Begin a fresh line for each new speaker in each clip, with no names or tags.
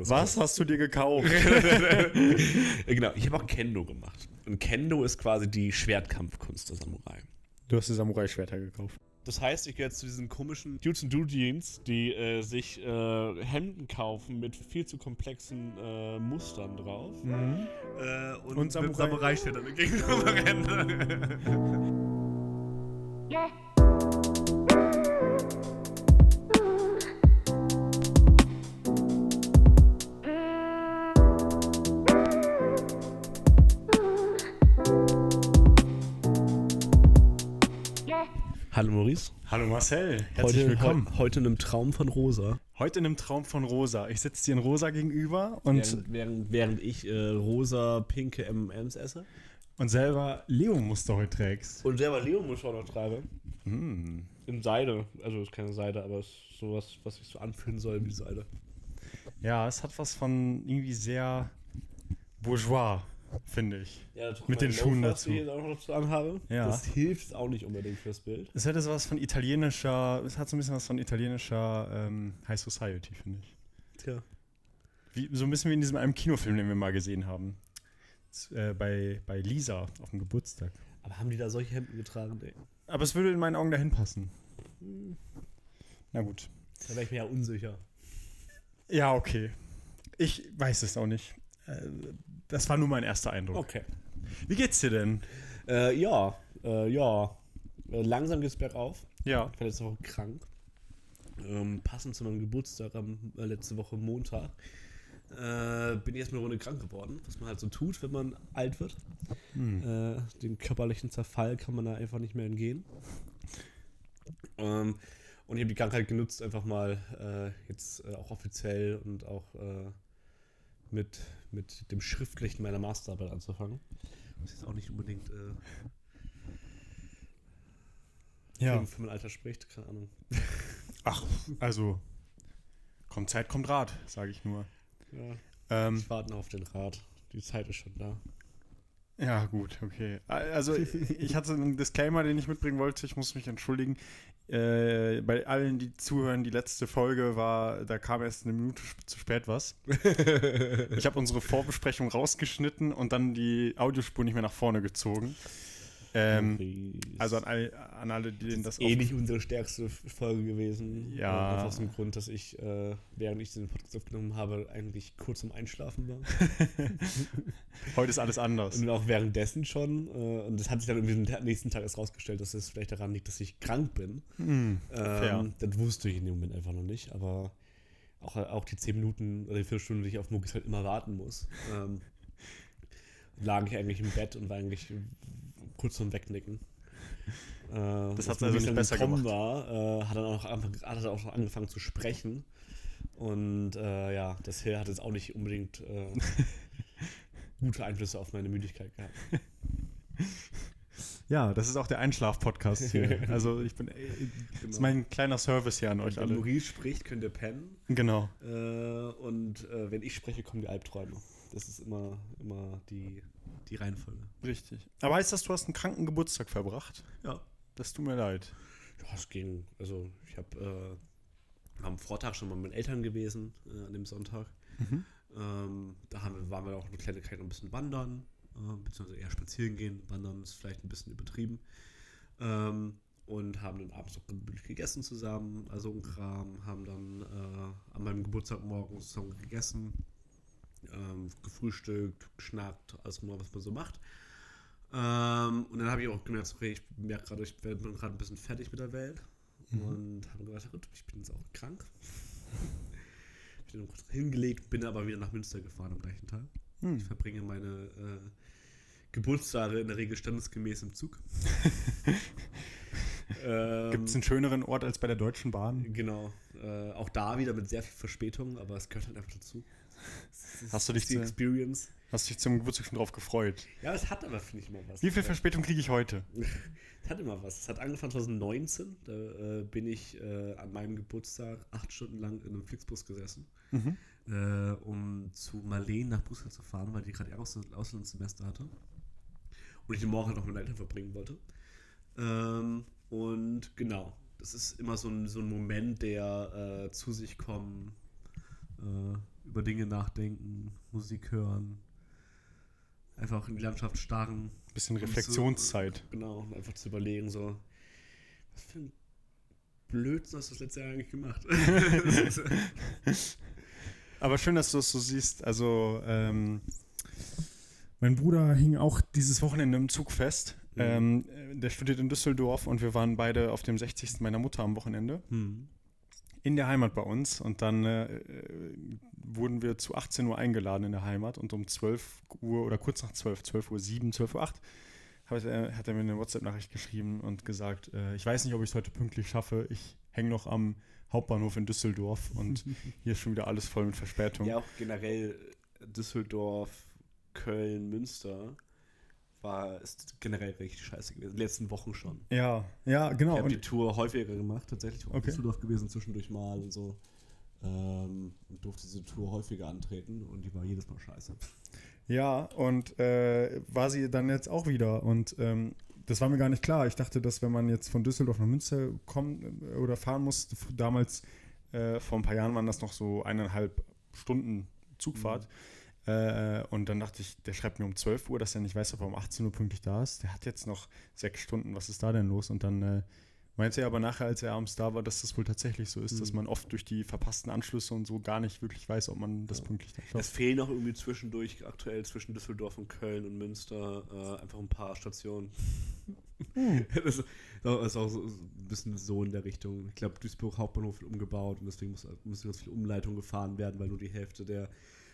das
Was hast du dir gekauft?
genau, ich habe auch Kendo gemacht. Und Kendo ist quasi die Schwertkampfkunst der Samurai.
Du hast dir Samurai-Schwerter gekauft.
Das heißt, ich gehe jetzt zu diesen komischen Dudes and Jeans, die äh, sich äh, Hemden kaufen mit viel zu komplexen äh, Mustern drauf. Äh, und,
Und Samurai-
mit Samurai-Schwertern gegenüber rennen. Hallo Maurice.
Hallo Marcel, herzlich
Heute,
willkommen.
heu- heute in einem Traum von Rosa.
Heute in einem Traum von Rosa. Ich sitze dir in Rosa gegenüber und,
Während, während, während ich äh, rosa, pinke M&M's esse.
und selber Leo-Muster heute trägst.
Und selber Leo-Musch auch noch trage.
Hm.
In Seide. Also ist keine Seide, aber es ist sowas, was sich so anfühlen soll wie Seide.
Ja, es hat was von irgendwie sehr bourgeois, finde ich.
Ja,
Mit den Schuhen dazu.
die ich jetzt auch noch dazu anhabe.
Ja.
Das hilft auch nicht unbedingt fürs Bild.
Es hätte sowas von italienischer, es hat so ein bisschen was von italienischer ähm, High Society, finde ich.
Tja.
Wie, so ein bisschen wie in diesem einem Kinofilm, den wir mal gesehen haben. Äh, bei, bei Lisa auf dem Geburtstag.
Aber haben die da solche Hemden getragen? Ey?
Aber es würde in meinen Augen dahin passen. Na gut.
Da wäre ich mir ja unsicher.
Ja, okay. Ich weiß es auch nicht. Äh, Das war nur mein erster Eindruck.
Okay.
Wie geht's dir denn?
Äh, ja, äh, ja. Äh, langsam geht's bergauf.
Ja.
Ich war letzte Woche krank. Ähm, passend zu meinem Geburtstag am äh, letzte Woche Montag. Äh, bin ich erstmal eine Runde krank geworden, was man halt so tut, wenn man alt wird.
Hm.
Äh, den körperlichen Zerfall kann man da einfach nicht mehr entgehen. Ähm, und ich habe die Krankheit genutzt, einfach mal äh, jetzt äh, auch offiziell und auch äh, mit, mit dem Schriftlichen meiner Masterarbeit anzufangen. Was jetzt auch nicht unbedingt äh,
Ja.
für, für mein Alter spricht, keine Ahnung.
Ach, also. Kommt Zeit, kommt Rat, sage ich nur.
Ja,
Ähm,
ich warte noch auf den Rat. Die Zeit ist schon da.
ja, gut, okay. Also, ich hatte einen Disclaimer, den ich mitbringen wollte. Ich muss mich entschuldigen. Äh, bei allen, die zuhören, die letzte Folge war, da kam erst eine Minute zu spät was. Ich habe unsere Vorbesprechung rausgeschnitten und dann die Audiospur nicht mehr nach vorne gezogen. Ähm, also an, all, an alle, die denen das
eh nicht unsere stärkste Folge gewesen.
Ja.
Äh, Einfach aus dem Grund, dass ich, äh, während ich den Podcast aufgenommen habe, eigentlich kurz zum Einschlafen war.
Heute ist alles anders.
Und auch währenddessen schon. Äh, und das hat sich dann irgendwie den nächsten Tag erst rausgestellt, dass es vielleicht daran liegt, dass ich krank bin.
Hm, fair.
Ähm, das wusste ich in dem Moment einfach noch nicht. Aber auch, auch die 10 Minuten oder die Viertelstunde, die ich auf Muckis halt immer warten muss, ähm, lag ich eigentlich im Bett und war eigentlich kurz vorm Wegnicken. Äh,
Das hat's
als
also nicht besser
gekommen
gemacht.
War, äh, hat, er auch hat er auch angefangen zu sprechen. Und äh, ja, das hier hat jetzt auch nicht unbedingt äh, gute Einflüsse auf meine Müdigkeit gehabt.
Ja, das ist auch der Einschlaf-Podcast hier. Also ich bin, äh, das ist mein kleiner Service hier an euch
Wenn
alle.
Maurice spricht, könnt ihr pennen.
Genau.
Äh, und wenn ich spreche, kommen die Albträume. Das ist immer, immer die, die Reihenfolge.
Richtig. Aber heißt das, du hast einen kranken Geburtstag verbracht?
Ja.
Das tut mir leid.
Ja, es ging. Also ich habe äh, am Vortag schon mal mit meinen Eltern gewesen, äh, an dem Sonntag.
Mhm.
Ähm, da haben wir, waren wir auch eine kleine Zeit noch ein bisschen wandern, äh, beziehungsweise eher spazieren gehen. Wandern ist vielleicht ein bisschen übertrieben. Ähm, und haben dann abends noch gemütlich gegessen zusammen, also ein Kram, haben dann äh, an meinem Geburtstag morgens zusammen gegessen, ähm, gefrühstückt, geschnackt, alles mal, was man so macht. Ähm, und dann habe ich auch gemerkt, okay, ich merke gerade, ich bin gerade ein bisschen fertig mit der Welt. Und habe gedacht, gut, ich bin jetzt auch krank. ich bin dann kurz hingelegt, bin aber wieder nach Münster gefahren am gleichen Tag. Ich
Hm.
verbringe meine äh, Geburtstage in der Regel standesgemäß im Zug. ähm,
Gibt es einen schöneren Ort als bei der Deutschen Bahn?
Genau. Äh, auch da wieder mit sehr viel Verspätung, aber es gehört halt einfach dazu.
Hast du dich
die
zu-
Experience?
Hast dich zum Geburtstag schon drauf gefreut?
Ja, es hat aber, finde ich, immer was.
Wie viel. Verspätung kriege ich heute?
Es hat immer was. Es hat angefangen 2019. Da äh, bin ich äh, an meinem Geburtstag acht Stunden lang in einem Flixbus gesessen,
Mhm.
äh, um zu Marleen nach Brüssel zu fahren, weil die gerade ihr Aus Auslandssemester hatte. Und ich den Morgen halt noch mit meinen Eltern verbringen wollte. Ähm, und genau, das ist immer so ein, so ein Moment, der äh, zu sich kommen, äh, über Dinge nachdenken, Musik hören, einfach in die Landschaft starren.
Bisschen Reflexionszeit.
Zu, genau, um einfach zu überlegen, so, was für ein Blödsinn hast du das letzte Jahr eigentlich gemacht?
Aber schön, dass du es so siehst. Also, ähm, mein Bruder hing auch dieses Wochenende im Zug fest.
Mhm.
Ähm, der studiert in Düsseldorf und wir waren beide auf dem 60. meiner Mutter am Wochenende
hm.
In der Heimat bei uns. Und dann äh, äh, wurden wir zu 18 Uhr eingeladen in der Heimat und um 12 Uhr oder kurz nach 12, 12 Uhr 7, 12 Uhr 8 hat er, hat er mir eine WhatsApp-Nachricht geschrieben und gesagt, äh, ich weiß nicht, ob ich es heute pünktlich schaffe. Ich hänge noch am Hauptbahnhof in Düsseldorf und hier ist schon wieder alles voll mit Verspätung.
Ja, auch generell Düsseldorf, Köln, Münster war ist generell richtig scheiße gewesen. In den letzten Wochen schon.
Ja, ja, genau.
Ich habe die Tour häufiger gemacht, tatsächlich. War auch in
Okay.
Düsseldorf gewesen, zwischendurch mal und so. Ähm, und durfte diese Tour häufiger antreten und die war jedes Mal scheiße.
Ja, und äh, war sie dann jetzt auch wieder. Und ähm, das war mir gar nicht klar. Ich dachte, dass wenn man jetzt von Düsseldorf nach Münster kommen äh, oder fahren muss, damals äh, vor ein paar Jahren waren das noch so eineinhalb Stunden Zugfahrt. Äh, und dann dachte ich, der schreibt mir um 12 Uhr, dass er nicht weiß, ob er um 18 Uhr pünktlich da ist. Der hat jetzt noch sechs Stunden. Was ist da denn los? Und dann äh, meinte er aber nachher, als er abends da war, dass das wohl tatsächlich so ist, dass
Mhm.
man oft durch die verpassten Anschlüsse und so gar nicht wirklich weiß, ob man das
Ja.
pünktlich da
Es
schafft.
fehlen noch irgendwie zwischendurch, aktuell zwischen Düsseldorf und Köln und Münster, äh, einfach ein paar Stationen.
Hm.
das ist das ist auch so, so ein bisschen so in der Richtung. Ich glaube, Duisburg Hauptbahnhof wird umgebaut und deswegen muss, müssen ganz viele Umleitungen gefahren werden, weil nur die Hälfte der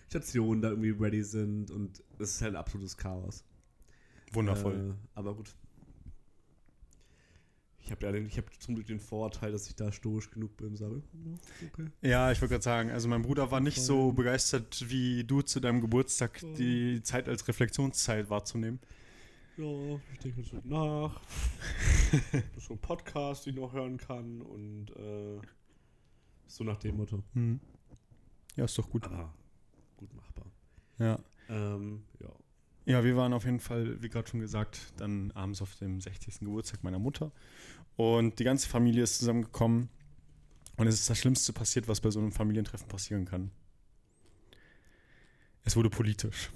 Stationen da irgendwie ready sind und es ist halt ein absolutes Chaos.
Wundervoll.
Äh, aber gut. Ich habe ja ich habe zum Glück den Vorteil, dass ich da stoisch genug bin, sage, okay.
Ja, ich wollte gerade sagen, also mein Bruder war nicht so begeistert wie du zu deinem Geburtstag, die Zeit als Reflexionszeit wahrzunehmen.
Ja, ich denke jetzt nach. so ein Podcast, den ich noch hören kann und äh, so nach dem Motto.
Hm. Ja, ist doch gut.
Aber gut machbar.
Ja.
Ähm, ja.
ja, wir waren auf jeden Fall, wie gerade schon gesagt, dann abends auf dem 60. Geburtstag meiner Mutter. Und die ganze Familie ist zusammengekommen. Und es ist das Schlimmste passiert, was bei so einem Familientreffen passieren kann. Es wurde politisch.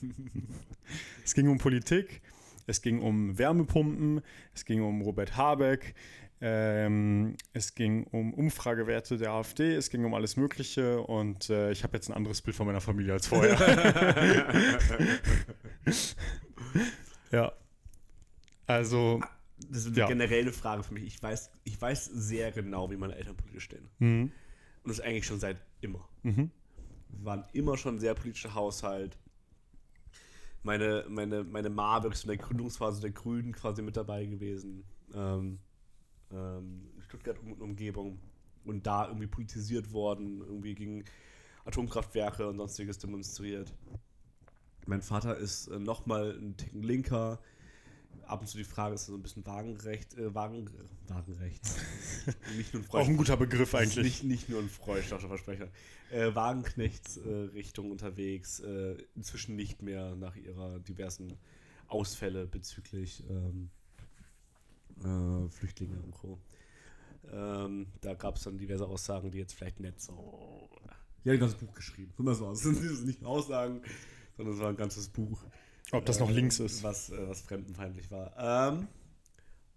es ging um Politik, es ging um Wärmepumpen, es ging um Robert Habeck, ähm, es ging um Umfragewerte der AfD, es ging um alles Mögliche und äh, ich habe jetzt ein anderes Bild von meiner Familie als vorher. ja. Also,
Das ist
Ja.
generell eine Frage für mich. Ich weiß, ich weiß sehr genau, wie meine Eltern politisch stehen.
mhm.
Und das eigentlich schon seit immer.
Mhm.
Wir waren immer schon ein sehr politischer Haushalt. Meine, meine, meine Ma wirklich in der Gründungsphase der Grünen quasi mit dabei gewesen. Ähm, ähm, Stuttgart und Umgebung. Und da irgendwie politisiert worden, irgendwie gegen Atomkraftwerke und sonstiges demonstriert. Mein Vater ist äh, nochmal ein Ticken linker. Ab und zu die Frage, ist so ein bisschen Wagenrecht, äh, Wagen, Wagenrechts. nicht nur ein
auch ein guter Begriff eigentlich.
Nicht, nicht nur ein freundlicher Versprecher. Äh, Wagenknechts-Richtung unterwegs. Äh, inzwischen nicht mehr nach ihrer diversen Ausfälle bezüglich ähm, äh, Flüchtlinge und Co. Ähm, da gab es dann diverse Aussagen, die jetzt vielleicht nicht so. Ja, ein ganzes Buch geschrieben. Mal so aus. Das sind nicht Aussagen, sondern es war ein ganzes Buch.
Ob das noch
äh,
links ist.
Was, äh, was fremdenfeindlich war. Ähm,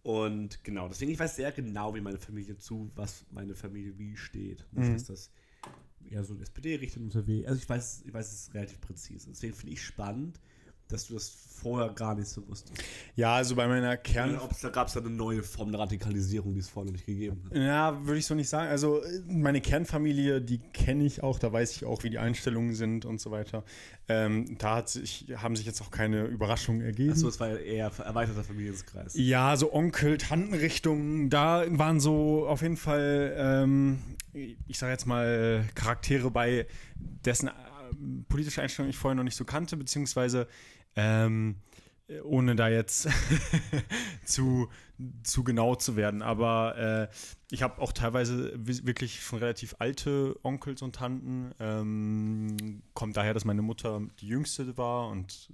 und genau, deswegen, ich weiß sehr genau, wie meine Familie zu, was meine Familie wie steht. Und
Mhm.
weiß das eher so in SPD-Richtung unterwegs. Also ich weiß, ich weiß es relativ präzise. Deswegen finde ich spannend, dass du das vorher gar nicht so wusstest.
Ja, also bei meiner Kern.
Da gab es da eine neue Form der Radikalisierung, die es vorher noch nicht gegeben hat.
Ja, würde ich so nicht sagen. Also meine Kernfamilie, die kenne ich auch, da weiß ich auch, wie die Einstellungen sind und so weiter. Ähm, da hat sich, haben sich jetzt auch keine Überraschungen ergeben.
Achso, es war ja eher erweiterter Familienkreis.
Ja, so Onkel, Tantenrichtungen, da waren so auf jeden Fall, ähm, ich sage jetzt mal, Charaktere bei, dessen äh, politische Einstellung ich vorher noch nicht so kannte, beziehungsweise ähm, ohne da jetzt zu, zu genau zu werden. Aber äh, ich habe auch teilweise wi- wirklich schon relativ alte Onkels und Tanten. Ähm, kommt daher, dass meine Mutter die jüngste war und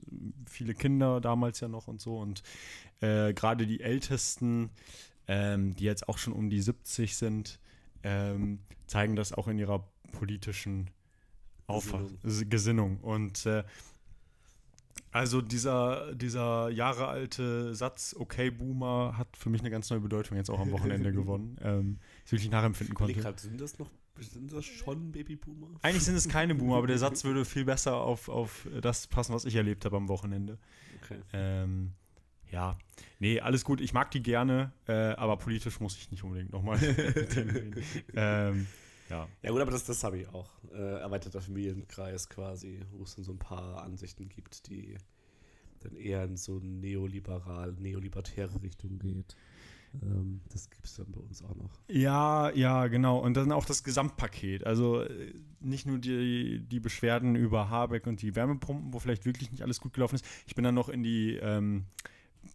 viele Kinder damals ja noch und so. Und äh, gerade die Ältesten, ähm, die jetzt auch schon um die 70 sind, ähm, zeigen das auch in ihrer politischen Gesinnung. Gesinnung. Und äh, also dieser, dieser jahrealte Satz, okay, Boomer, hat für mich eine ganz neue Bedeutung jetzt auch am Wochenende gewonnen. Ähm, ich wirklich nachempfinden konnte.
Grad, sind das noch sind das schon Babyboomer?
Eigentlich sind es keine Boomer, aber der Satz würde viel besser auf, auf das passen, was ich erlebt habe am Wochenende. Okay. Ähm, ja, nee, alles gut. Ich mag die gerne, äh, aber politisch muss ich nicht unbedingt nochmal ähm,
ja. ja, gut, aber das, das habe ich auch. Äh, erweiterter Familienkreis quasi, wo es dann so ein paar Ansichten gibt, die dann eher in so neoliberal, neolibertäre Richtung geht. Ähm, das gibt es dann bei uns auch noch.
Ja, ja, genau. Und dann auch das Gesamtpaket. Also äh, nicht nur die, die Beschwerden über Habeck und die Wärmepumpen, wo vielleicht wirklich nicht alles gut gelaufen ist. Ich bin dann noch in die ähm,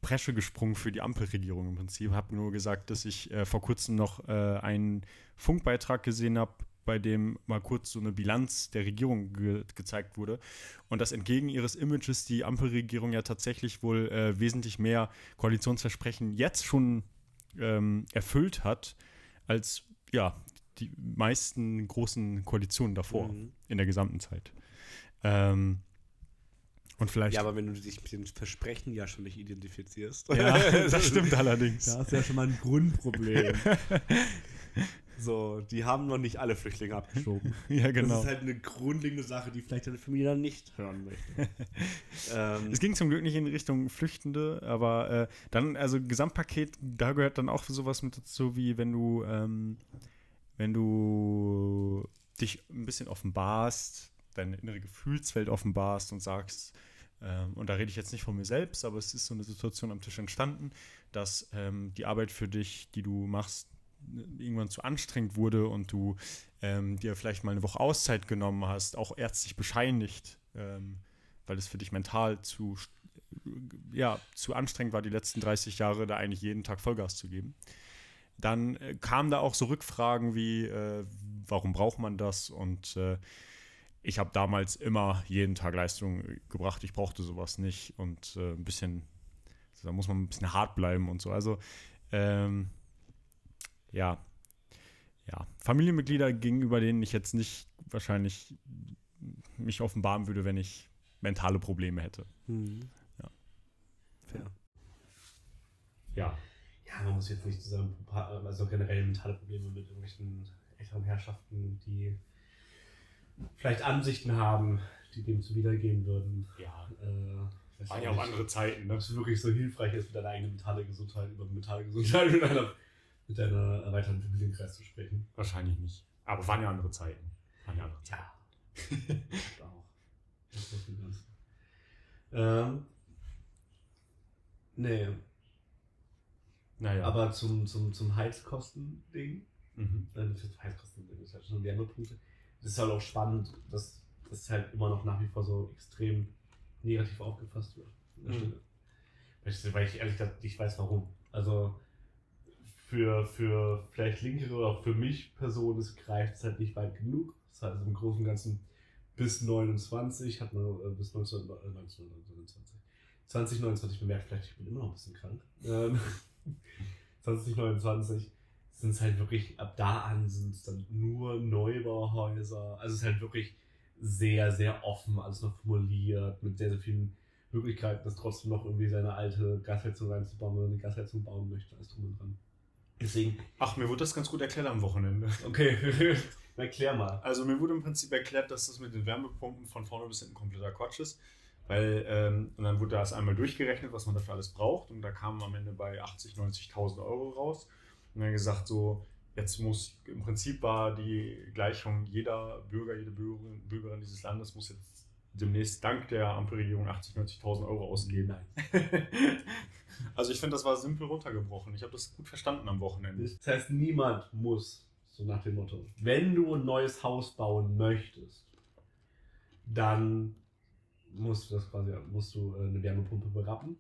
Presche gesprungen für die Ampelregierung im Prinzip. Habe nur gesagt, dass ich äh, vor kurzem noch äh, einen Funkbeitrag gesehen habe, bei dem mal kurz so eine Bilanz der Regierung ge gezeigt wurde. Und dass entgegen ihres Images die Ampelregierung ja tatsächlich wohl äh, wesentlich mehr Koalitionsversprechen jetzt schon ähm, erfüllt hat, als ja, die meisten großen Koalitionen davor mhm. in der gesamten Zeit. Ähm, und vielleicht.
Ja, aber wenn du dich mit den Versprechen ja schon nicht identifizierst.
Ja, das stimmt allerdings.
Da ist ja schon mal ein Grundproblem. So, die haben noch nicht alle Flüchtlinge abgeschoben.
ja, genau. Das
ist halt eine grundlegende Sache, die vielleicht deine Familie dann nicht hören möchte.
ähm, es ging zum Glück nicht in Richtung Flüchtende, aber äh, dann, also Gesamtpaket, da gehört dann auch sowas mit dazu, wie wenn du, ähm, wenn du dich ein bisschen offenbarst, deine innere Gefühlswelt offenbarst und sagst, ähm, und da rede ich jetzt nicht von mir selbst, aber es ist so eine Situation am Tisch entstanden, dass ähm, die Arbeit für dich, die du machst, irgendwann zu anstrengend wurde und du ähm, dir vielleicht mal eine Woche Auszeit genommen hast, auch ärztlich bescheinigt, ähm, weil es für dich mental zu, ja, zu anstrengend war, die letzten 30 Jahre da eigentlich jeden Tag Vollgas zu geben. Dann äh, kamen da auch so Rückfragen wie, äh, warum braucht man das? Und äh, ich habe damals immer jeden Tag Leistung gebracht. Ich brauchte sowas nicht und äh, ein bisschen, da muss man ein bisschen hart bleiben und so. Also ähm, ja, ja, Familienmitglieder gegenüber denen ich jetzt nicht wahrscheinlich mich offenbaren würde, wenn ich mentale Probleme hätte. Mhm. Ja.
Fair. Ja. Ja, man muss jetzt nicht zusammen, also generell mentale Probleme mit irgendwelchen älteren Herrschaften, die vielleicht Ansichten haben, die dem zuwidergehen würden.
Ja. Äh, Waren ja auch andere Zeiten,
ne? Ob es wirklich so hilfreich ist, mit deiner eigenen mentale Gesundheit, über mentale Gesundheit mit einer mit deiner erweiterten Familienkreis zu sprechen.
Wahrscheinlich nicht. Aber waren ja andere Zeiten.
Waren ja andere Zeiten. Ja. auch. Das ist ganz. Ähm, nee. Naja. Aber zum, zum, zum Heizkosten-Ding, mhm. äh, Heizkosten-Ding ist halt schon Wärmepunkte. Das ist halt auch spannend, dass das halt immer noch nach wie vor so extrem negativ aufgefasst wird. Mhm. Weil ich ehrlich gesagt nicht weiß, warum. Also, für, für vielleicht linkere oder auch für mich Personen greift es halt nicht weit genug. Das heißt, im Großen und Ganzen bis 29 hat man äh, bis 19, äh, 1929. 2029 bemerkt vielleicht, ich bin immer noch ein bisschen krank. Ähm, 2029 sind es halt wirklich, ab da an sind es dann nur Neubauhäuser. Also es ist halt wirklich sehr, sehr offen, alles noch formuliert, mit sehr, sehr vielen Möglichkeiten, dass trotzdem noch irgendwie seine alte Gasheizung reinzubauen, wenn man eine Gasheizung bauen möchte, alles drum und dran.
Deswegen. Ach, mir wurde das ganz gut erklärt am Wochenende.
Okay, erklär mal.
Also mir wurde im Prinzip erklärt, dass das mit den Wärmepumpen von vorne bis hinten kompletter Quatsch ist. Weil, ähm, und dann wurde das einmal durchgerechnet, was man dafür alles braucht. Und da kam am Ende bei 80.000, 90.000 Euro raus. Und dann gesagt, so, jetzt muss, im Prinzip war die Gleichung, jeder Bürger, jede Bürgerin, Bürgerin dieses Landes muss jetzt demnächst dank der Ampelregierung 80.000, 90.000 Euro ausgeben. Nein. Also ich finde, das war simpel runtergebrochen. Ich habe das gut verstanden am Wochenende.
Das heißt, niemand muss, so nach dem Motto, wenn du ein neues Haus bauen möchtest, dann musst du das quasi, musst du äh, eine Wärmepumpe berappen,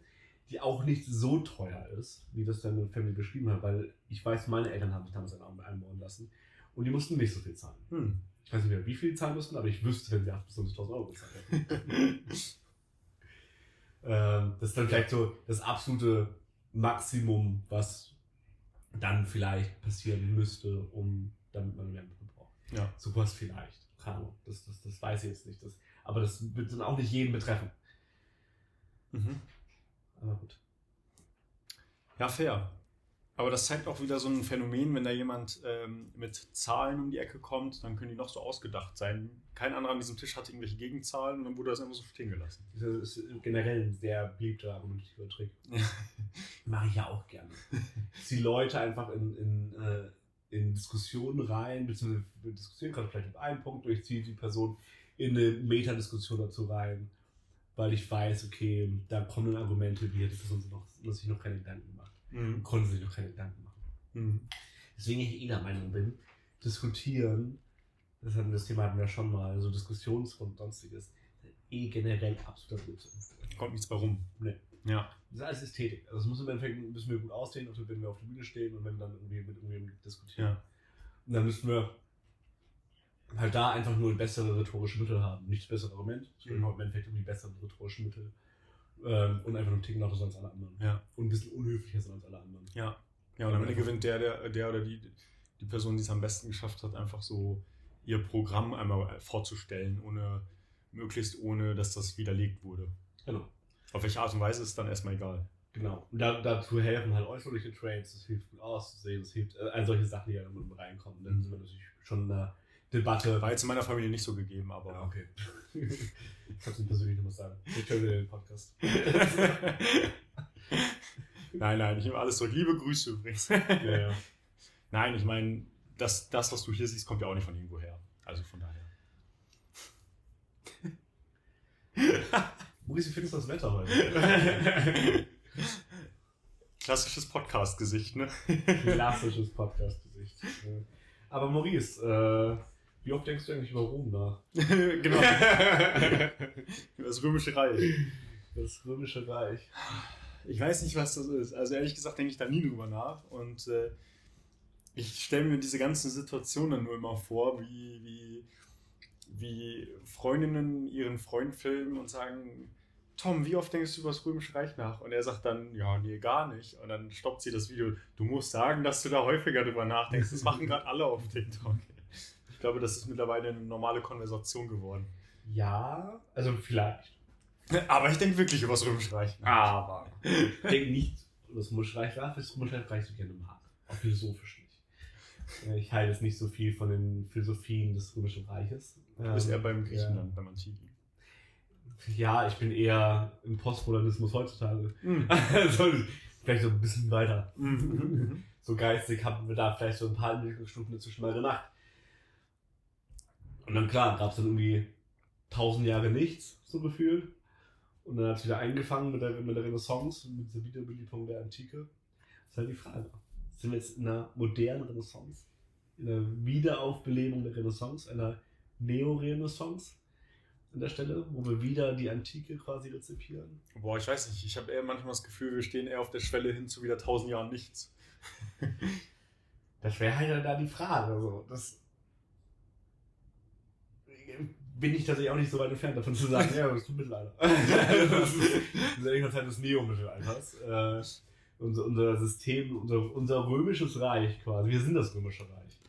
die auch nicht so teuer ist, wie das deine Family beschrieben hat, weil ich weiß, meine Eltern haben sich damals einen einbauen lassen und die mussten nicht so viel zahlen. Hm. Ich weiß nicht mehr, wie viel zahlen mussten, aber ich wüsste, wenn sie 8.000 bis 20.000 Euro bezahlt hätten. Ähm, das ist dann vielleicht so das absolute Maximum, was dann vielleicht passieren müsste, um damit man Wärmepumpe braucht. Ja. Sowas vielleicht. keine Ahnung, das, das, das weiß ich jetzt nicht. Das, aber das wird dann auch nicht jeden betreffen.
Mhm.
Aber gut.
Ja, fair. Aber das zeigt auch wieder so ein Phänomen, wenn da jemand ähm, mit Zahlen um die Ecke kommt, dann können die noch so ausgedacht sein. Kein anderer an diesem Tisch hat irgendwelche Gegenzahlen und dann wurde das einfach so stehen gelassen.
Das ist generell ein sehr beliebter argumentativer Trick. Mache ich ja auch gerne. Die Leute einfach in, in, äh, in Diskussionen rein, beziehungsweise wir diskutieren gerade vielleicht mit einem Punkt, durchzieht die Person in eine Metadiskussion dazu rein, weil ich weiß, okay, da kommen dann Argumente, die hat die Person noch, sich noch keine Gedanken gemacht.
Mhm.
Konnte sich noch keine Gedanken machen.
Mhm.
Deswegen ich eh der Meinung bin, diskutieren, das, hatten, das Thema hatten wir schon mal, so Diskussionsrunden und sonstiges, eh generell absoluter Blödsinn.
Kommt nichts bei rum.
Nee.
Ja.
Das ist alles Ästhetik. Also es muss im Endeffekt müssen wir gut aussehen, wenn wir auf der Bühne stehen und wenn wir dann irgendwie mit irgendwem diskutieren.
Ja.
Und dann müssen wir halt da einfach nur bessere rhetorische Mittel haben. Nicht das bessere Argument, sondern
Mhm.
im Endeffekt um die besseren rhetorischen Mittel. Ähm, und einfach nur einen Ticken lauter als alle anderen.
Ja.
Und ein bisschen unhöflicher sind als alle anderen.
Ja. Ja, und am Ende gewinnt der, der, der oder die, die Person, die es am besten geschafft hat, einfach so ihr Programm einmal vorzustellen, ohne möglichst ohne, dass das widerlegt wurde.
Genau.
Auf welche Art und Weise ist dann erstmal egal.
Genau. Und da, dazu helfen halt äußerliche Trades, das hilft gut auszusehen, das hilft, äh, all solche Sachen, die ja dann reinkommen. Dann sind wir natürlich schon in einer Debatte.
War jetzt in meiner Familie nicht so gegeben, aber.
Ja, okay. ich hab's nicht persönlich was sagen. Ich höre den Podcast.
nein, nein, ich nehme alles zurück. Liebe Grüße übrigens.
ja, ja.
Nein, ich meine, das, das, was du hier siehst, kommt ja auch nicht von irgendwo her. Also von daher.
Maurice, wie findest du das Wetter heute?
Klassisches Podcast-Gesicht, ne?
Klassisches Podcast-Gesicht. Aber Maurice, äh, wie oft denkst du eigentlich über Rom nach?
genau. Das Römische Reich.
Das Römische Reich.
Ich weiß nicht, was das ist. Also ehrlich gesagt denke ich da nie drüber nach. Und äh, ich stelle mir diese ganzen Situationen nur immer vor, wie, wie, wie Freundinnen ihren Freund filmen und sagen, Tom, wie oft denkst du über das Römische Reich nach? Und er sagt dann, ja, nee, gar nicht. Und dann stoppt sie das Video. Du musst sagen, dass du da häufiger drüber nachdenkst. Das machen gerade alle auf TikTok. Ich glaube, das ist mittlerweile eine normale Konversation geworden.
Ja, also vielleicht.
Aber ich denke wirklich über das Römische Reich nach.
Aber ich denke nicht, das Römische Reich nach, das Römische Reich so gerne mag. Auch philosophisch nicht. Ich halte jetzt nicht so viel von den Philosophien des Römischen Reiches.
Du bist
Ähm,
eher beim Griechenland,
ja.
beim Antiken.
Ja, ich bin eher im Postmodernismus heutzutage. also, vielleicht so ein bisschen weiter.
Mhm.
So geistig haben wir da vielleicht so ein paar Entwicklungsstufen dazwischen mal gemacht. Und dann klar, gab es dann irgendwie tausend Jahre nichts, so gefühlt. Und dann hat es wieder eingefangen mit der, mit der Renaissance, mit dieser Wiederbelebung der Antike. Das ist halt die Frage. Sind wir jetzt in einer modernen Renaissance? In einer Wiederaufbelebung der Renaissance? Einer Neo-Renaissance? An der Stelle, wo wir wieder die Antike quasi rezipieren?
Boah, ich weiß nicht. Ich habe eher manchmal das Gefühl, wir stehen eher auf der Schwelle hin zu wieder tausend Jahren nichts.
Das wäre halt dann da die Frage. Also, das bin ich tatsächlich auch nicht so weit entfernt davon zu sagen, ja, das Mittelalter. das ist, das ist eigentlich Zeit des Neo-Mittelalters. Äh, unser, unser System, unser, unser römisches Reich quasi. Wir sind das römische Reich.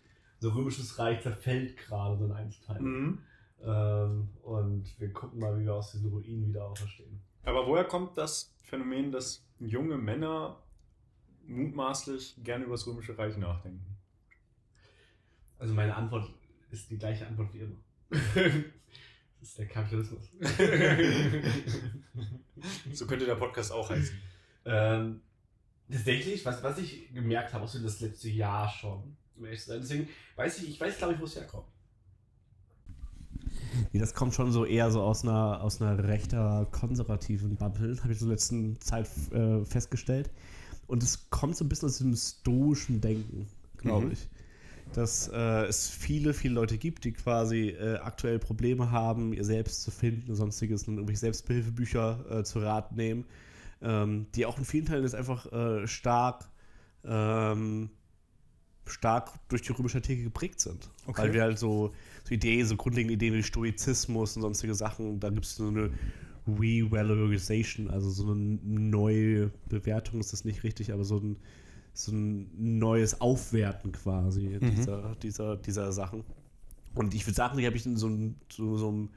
Unser römisches Reich zerfällt gerade so in Einzelteile.
Mhm.
Ähm, und wir gucken mal, wie wir aus diesen Ruinen wieder auferstehen.
Aber woher kommt das Phänomen, dass junge Männer mutmaßlich gerne über das Römische Reich nachdenken?
Also meine Antwort ist die gleiche Antwort wie immer. Das ist der Kapitalismus.
So könnte der Podcast auch heißen.
Ähm, tatsächlich, was, was ich gemerkt habe, auch so das letzte Jahr schon, deswegen weiß ich, ich weiß glaube ich, wo es herkommt. Das kommt schon so eher so aus einer, aus einer rechter konservativen Bubble, habe ich so in der letzten Zeit äh, festgestellt. Und es kommt so ein bisschen aus dem stoischen Denken, glaube
Mhm.
ich. Dass äh, es viele, viele Leute gibt, die quasi äh, aktuell Probleme haben, ihr selbst zu finden und sonstiges und irgendwelche Selbsthilfebücher äh, zu Rat nehmen ähm, die auch in vielen Teilen jetzt einfach äh, stark, ähm, stark durch die römische Antike geprägt sind.
Okay.
Weil wir halt so, so Ideen, so grundlegende Ideen wie Stoizismus und sonstige Sachen, da gibt es so eine Revalorization, also so eine neue Bewertung ist das nicht richtig, aber so ein, so ein neues Aufwerten quasi
Mhm.
dieser, dieser, dieser Sachen. Und ich würde sagen, die habe ich in so einem, so, so einem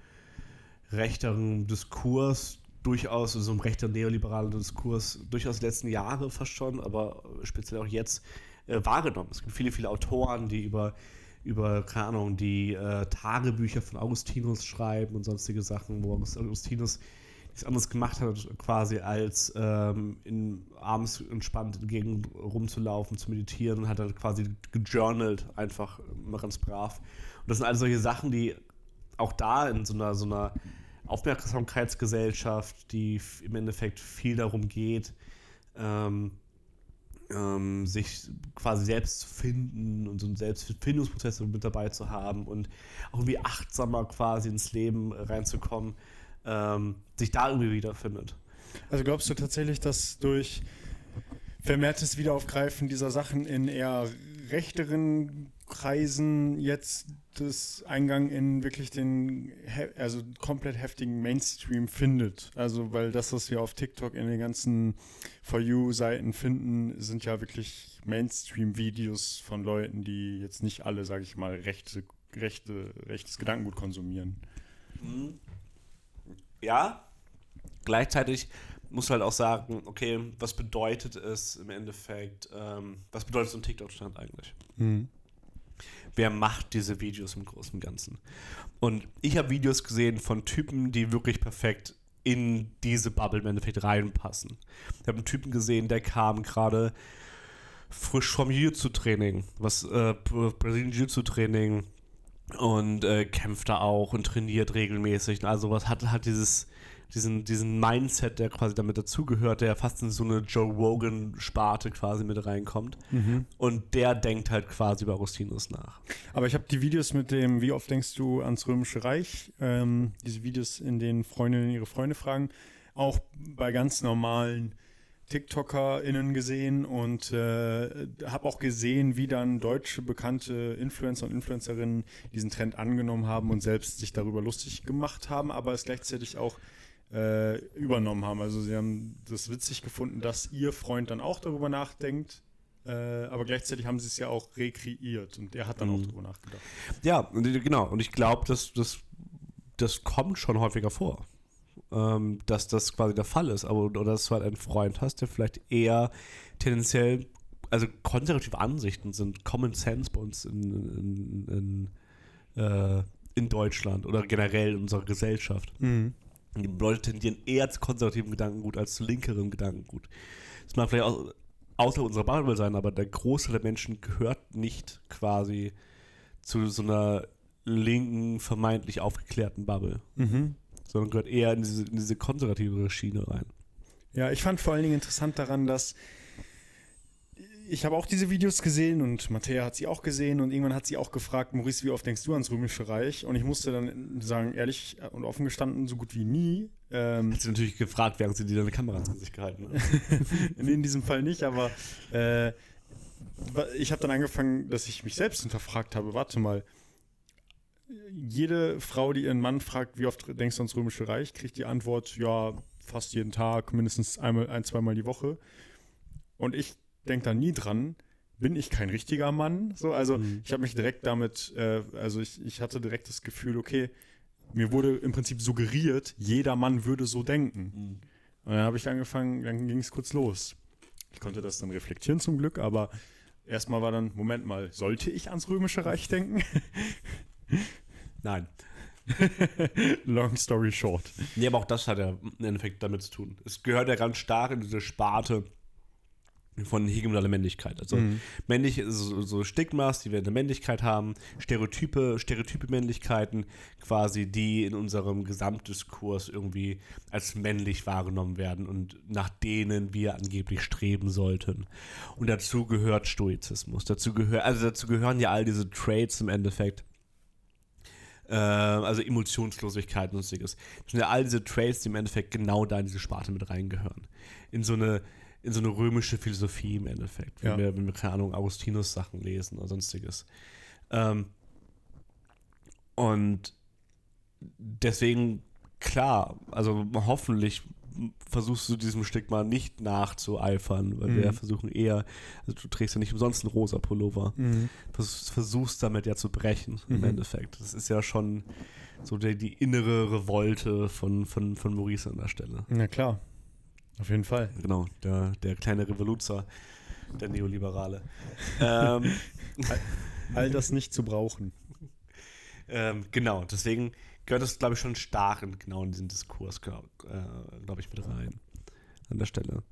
rechteren Diskurs durchaus, so einem rechter neoliberalen Diskurs durchaus die letzten Jahre fast schon, aber speziell auch jetzt äh, wahrgenommen. Es gibt viele, viele Autoren, die über, über keine Ahnung, die äh, Tagebücher von Augustinus schreiben und sonstige Sachen, wo Augustinus nichts anderes gemacht hat, quasi als ähm, in, abends entspannt in Gegend rumzulaufen, zu meditieren und hat dann quasi gejournalt, einfach immer ganz brav. Und das sind alles solche Sachen, die auch da in so einer, so einer Aufmerksamkeitsgesellschaft, die im Endeffekt viel darum geht, ähm, ähm, sich quasi selbst zu finden und so einen Selbstfindungsprozess mit dabei zu haben und auch irgendwie achtsamer quasi ins Leben reinzukommen, ähm, sich da irgendwie wiederfindet.
Also glaubst du tatsächlich, dass durch vermehrtes Wiederaufgreifen dieser Sachen in eher rechteren Kreisen jetzt das Eingang in wirklich den, also komplett heftigen Mainstream findet. Also, weil das, was wir auf TikTok in den ganzen For You-Seiten finden, sind ja wirklich Mainstream-Videos von Leuten, die jetzt nicht alle, sage ich mal, rechte, rechte, rechtes Gedankengut konsumieren.
Mhm. Ja, gleichzeitig muss halt auch sagen, okay, was bedeutet es im Endeffekt, ähm, was bedeutet so ein TikTok-Stand eigentlich? Mhm wer macht diese Videos im Großen und Ganzen. Und ich habe Videos gesehen von Typen, die wirklich perfekt in diese Bubble im Endeffekt reinpassen. Ich habe einen Typen gesehen, der kam gerade frisch vom Jiu-Jitsu-Training, was äh, Brazilian Jiu-Jitsu-Training und äh, kämpft da auch und trainiert regelmäßig. Also was hat, hat dieses diesen, diesen Mindset, der quasi damit dazugehört, der fast in so eine Joe Rogan-Sparte quasi mit reinkommt. Mhm. Und der denkt halt quasi über Augustinus nach.
Aber ich habe die Videos mit dem, wie oft denkst du ans Römische Reich, ähm, diese Videos, in denen Freundinnen ihre Freunde fragen, auch bei ganz normalen TikTokerInnen gesehen und äh, habe auch gesehen, wie dann deutsche bekannte Influencer und Influencerinnen diesen Trend angenommen haben und selbst sich darüber lustig gemacht haben, aber es gleichzeitig auch äh, übernommen haben. Also sie haben das witzig gefunden, dass ihr Freund dann auch darüber nachdenkt. Äh, aber gleichzeitig haben sie es ja auch rekreiert und er hat dann mhm. auch darüber nachgedacht.
Ja, genau. Und ich glaube, dass das, das kommt schon häufiger vor. Ähm, dass das quasi der Fall ist. Aber oder dass du halt einen Freund hast, der vielleicht eher tendenziell, also konservative Ansichten sind Common Sense bei uns in, in, in, äh, in Deutschland oder generell in unserer Gesellschaft. Mhm. Die Leute tendieren eher zu konservativem Gedankengut als zu linkerem Gedankengut. Das mag vielleicht auch außer unserer Bubble sein, aber der Großteil der Menschen gehört nicht quasi zu so einer linken, vermeintlich aufgeklärten Bubble. Mhm. Sondern gehört eher in diese, in diese konservative Schiene rein.
Ja, ich fand vor allen Dingen interessant daran, dass ich habe auch diese Videos gesehen und Matthäa hat sie auch gesehen und irgendwann hat sie auch gefragt, Maurice, wie oft denkst du ans Römische Reich? Und ich musste dann sagen, ehrlich und offen gestanden, so gut wie nie.
Ähm, hat sie natürlich gefragt, während sie dir eine Kamera ins Gesicht gehalten hat.
nee, in diesem Fall nicht, aber äh, ich habe dann angefangen, dass ich mich selbst hinterfragt habe, warte mal, jede Frau, die ihren Mann fragt, wie oft denkst du ans Römische Reich, kriegt die Antwort, ja, fast jeden Tag, mindestens einmal, ein, zweimal die Woche. Und ich denke da nie dran, bin ich kein richtiger Mann? So, also mhm. ich habe mich direkt damit, äh, also ich, ich hatte direkt das Gefühl, okay, mir wurde im Prinzip suggeriert, jeder Mann würde so denken. Mhm. Und dann habe ich angefangen, dann ging es kurz los. Ich konnte das dann reflektieren zum Glück, aber erstmal war dann, Moment mal, sollte ich ans Römische Reich denken?
Nein.
Long story short.
Nee, aber auch das hat ja im Endeffekt damit zu tun. Es gehört ja ganz stark in diese Sparte von hegemonaler Männlichkeit. Also mhm. männlich, so, so, Stigmas, die wir in der Männlichkeit haben, Stereotype, Stereotype Männlichkeiten, quasi, die in unserem Gesamtdiskurs irgendwie als männlich wahrgenommen werden und nach denen wir angeblich streben sollten. Und dazu gehört Stoizismus. Dazu gehört, also dazu gehören ja all diese Traits im Endeffekt. Äh, also Emotionslosigkeit und sonstiges. Das sind ja all diese Traits, die im Endeffekt genau da in diese Sparte mit reingehören. In so eine in so eine römische Philosophie im Endeffekt, wenn, ja. wir, wenn wir, keine Ahnung, Augustinus Sachen lesen oder sonstiges. Ähm, und deswegen, klar, also hoffentlich versuchst du diesem Stigma nicht nachzueifern, weil wir
Mhm.
versuchen eher, also du trägst ja nicht umsonst einen rosa Pullover.
Mhm.
Vers versuchst damit ja zu brechen, im
Mhm.
Endeffekt. Das ist ja schon so die, die innere Revolte von, von, von Maurice an der Stelle.
Na klar. Auf jeden Fall.
Genau, der, der kleine Revoluzer, der Neoliberale. ähm,
All das nicht zu brauchen.
ähm, genau, deswegen gehört das, glaube ich, schon stark in, genau in diesen Diskurs, glaube äh, glaub ich, mit rein an der Stelle.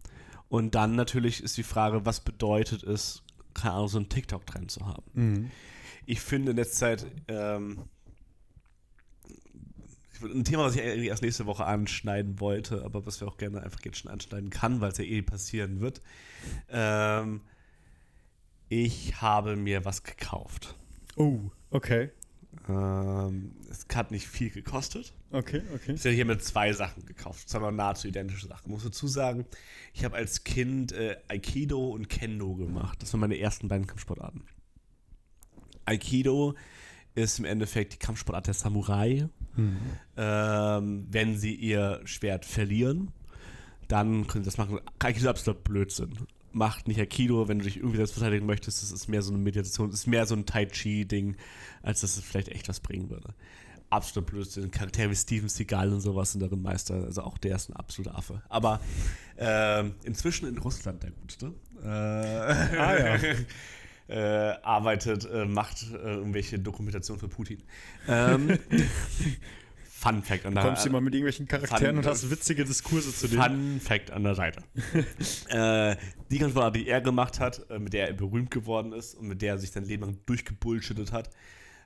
Und dann natürlich ist die Frage, was bedeutet es, keine Ahnung, so einen TikTok-Trend zu haben?
Mhm.
Ich finde in letzter Zeit, ähm, ein Thema, was ich eigentlich erst nächste Woche anschneiden wollte, aber was wir auch gerne einfach jetzt schon anschneiden kann, weil es ja eh passieren wird. Ähm, ich habe mir was gekauft.
Oh, okay.
Ähm, es hat nicht viel gekostet.
Okay, okay.
Ich habe hier mit zwei Sachen gekauft. Zweimal nahezu identische Sachen. Ich muss dazu sagen, ich habe als Kind äh, Aikido und Kendo gemacht. Das waren meine ersten beiden Kampfsportarten. Aikido ist im Endeffekt die Kampfsportart der Samurai.
Mhm.
Ähm, wenn sie ihr Schwert verlieren, dann können sie das machen. Aikido ist absoluter Blödsinn. Macht nicht Aikido, wenn du dich irgendwie selbst verteidigen möchtest. Das ist mehr so eine Meditation, das ist mehr so ein Tai Chi-Ding, als dass es vielleicht echt was bringen würde. Absoluter Blödsinn. Charaktere wie Steven Seagal und sowas sind darin Meister. Also auch der ist ein absoluter Affe. Aber ähm, inzwischen in Russland der Gute. Äh,
Ah, ja.
äh, arbeitet, äh, macht äh, irgendwelche Dokumentation für Putin. Ähm, Fun Fact an
Du
der
kommst immer mit irgendwelchen Charakteren
Fun-
und hast witzige Diskurse zu denen.
Fun Fact an der Seite. äh, die Kampfsportart, die er gemacht hat, äh, mit der er berühmt geworden ist und mit der er sich sein Leben lang durchgebullshittet hat,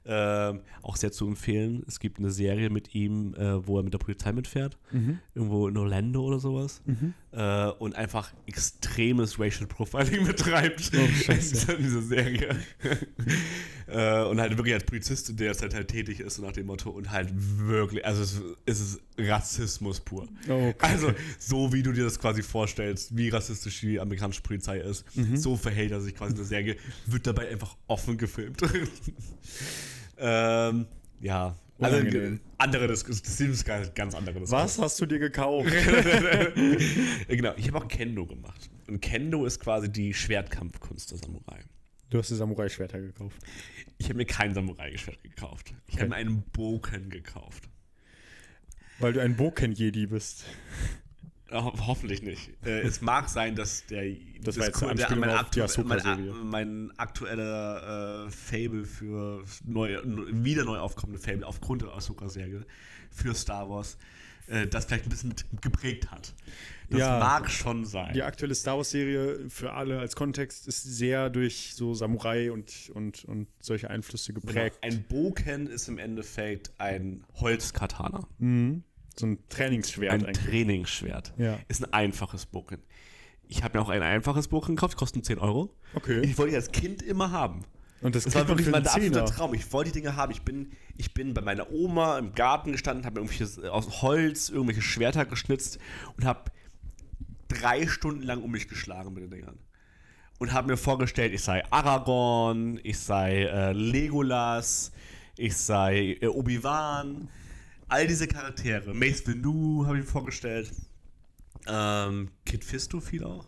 ähm, auch sehr zu empfehlen. Es gibt eine Serie mit ihm, äh, wo er mit der Polizei mitfährt,
Mhm.
irgendwo in Orlando oder sowas,
Mhm.
Äh, und einfach extremes Racial Profiling betreibt
Oh, scheiße.
in dieser Serie. äh, und halt wirklich als Polizist in der Zeit halt tätig ist, so nach dem Motto, und halt wirklich, also es, es ist Rassismus pur.
Oh, okay.
Also, so wie du dir das quasi vorstellst, wie rassistisch die amerikanische Polizei ist,
Mhm.
so verhält er sich quasi in der Serie, wird dabei einfach offen gefilmt. ähm, ja. Also, andere Diskussion, das ist ganz andere Diskussion.
Was hast du dir gekauft?
genau, ich habe auch Kendo gemacht. Und Kendo ist quasi die Schwertkampfkunst der Samurai.
Du hast dir Samurai-Schwerter gekauft.
Ich habe mir kein Samurai-Schwert gekauft. Ich habe
Okay.
mir einen Boken gekauft.
Weil du ein Boken-Jedi bist.
Ho hoffentlich nicht. Äh, es mag sein, dass der.
Das jetzt eine
der- mein, aktu mein, mein aktueller äh, Fable für neu, wieder neu aufkommende Fable aufgrund der Ahsoka-Serie für Star Wars, äh, das vielleicht ein bisschen geprägt hat. Das
Ja.
mag schon sein.
Die aktuelle Star Wars-Serie für alle als Kontext ist sehr durch so Samurai und, und, und solche Einflüsse
Genau.
geprägt.
Ein Boken ist im Endeffekt ein Holzkatana.
Mhm. So ein Trainingsschwert
Ein
eigentlich.
Trainingsschwert.
Ja.
Ist ein einfaches Boken. Ich habe mir auch ein einfaches Boken gekauft, kostet 10 Euro.
Okay.
Ich wollte als Kind immer haben.
Und das,
Das war wirklich mein absoluter. Traum. Ich wollte die Dinge haben. Ich bin, ich bin bei meiner Oma im Garten gestanden, habe mir irgendwelche aus Holz irgendwelche Schwerter geschnitzt und habe drei Stunden lang um mich geschlagen mit den Dingern. Und habe mir vorgestellt, ich sei Aragorn, ich sei äh, Legolas, ich sei äh, Obi-Wan. All diese Charaktere. Mace Windu habe ich mir vorgestellt. Ähm, Kid Fisto viel auch.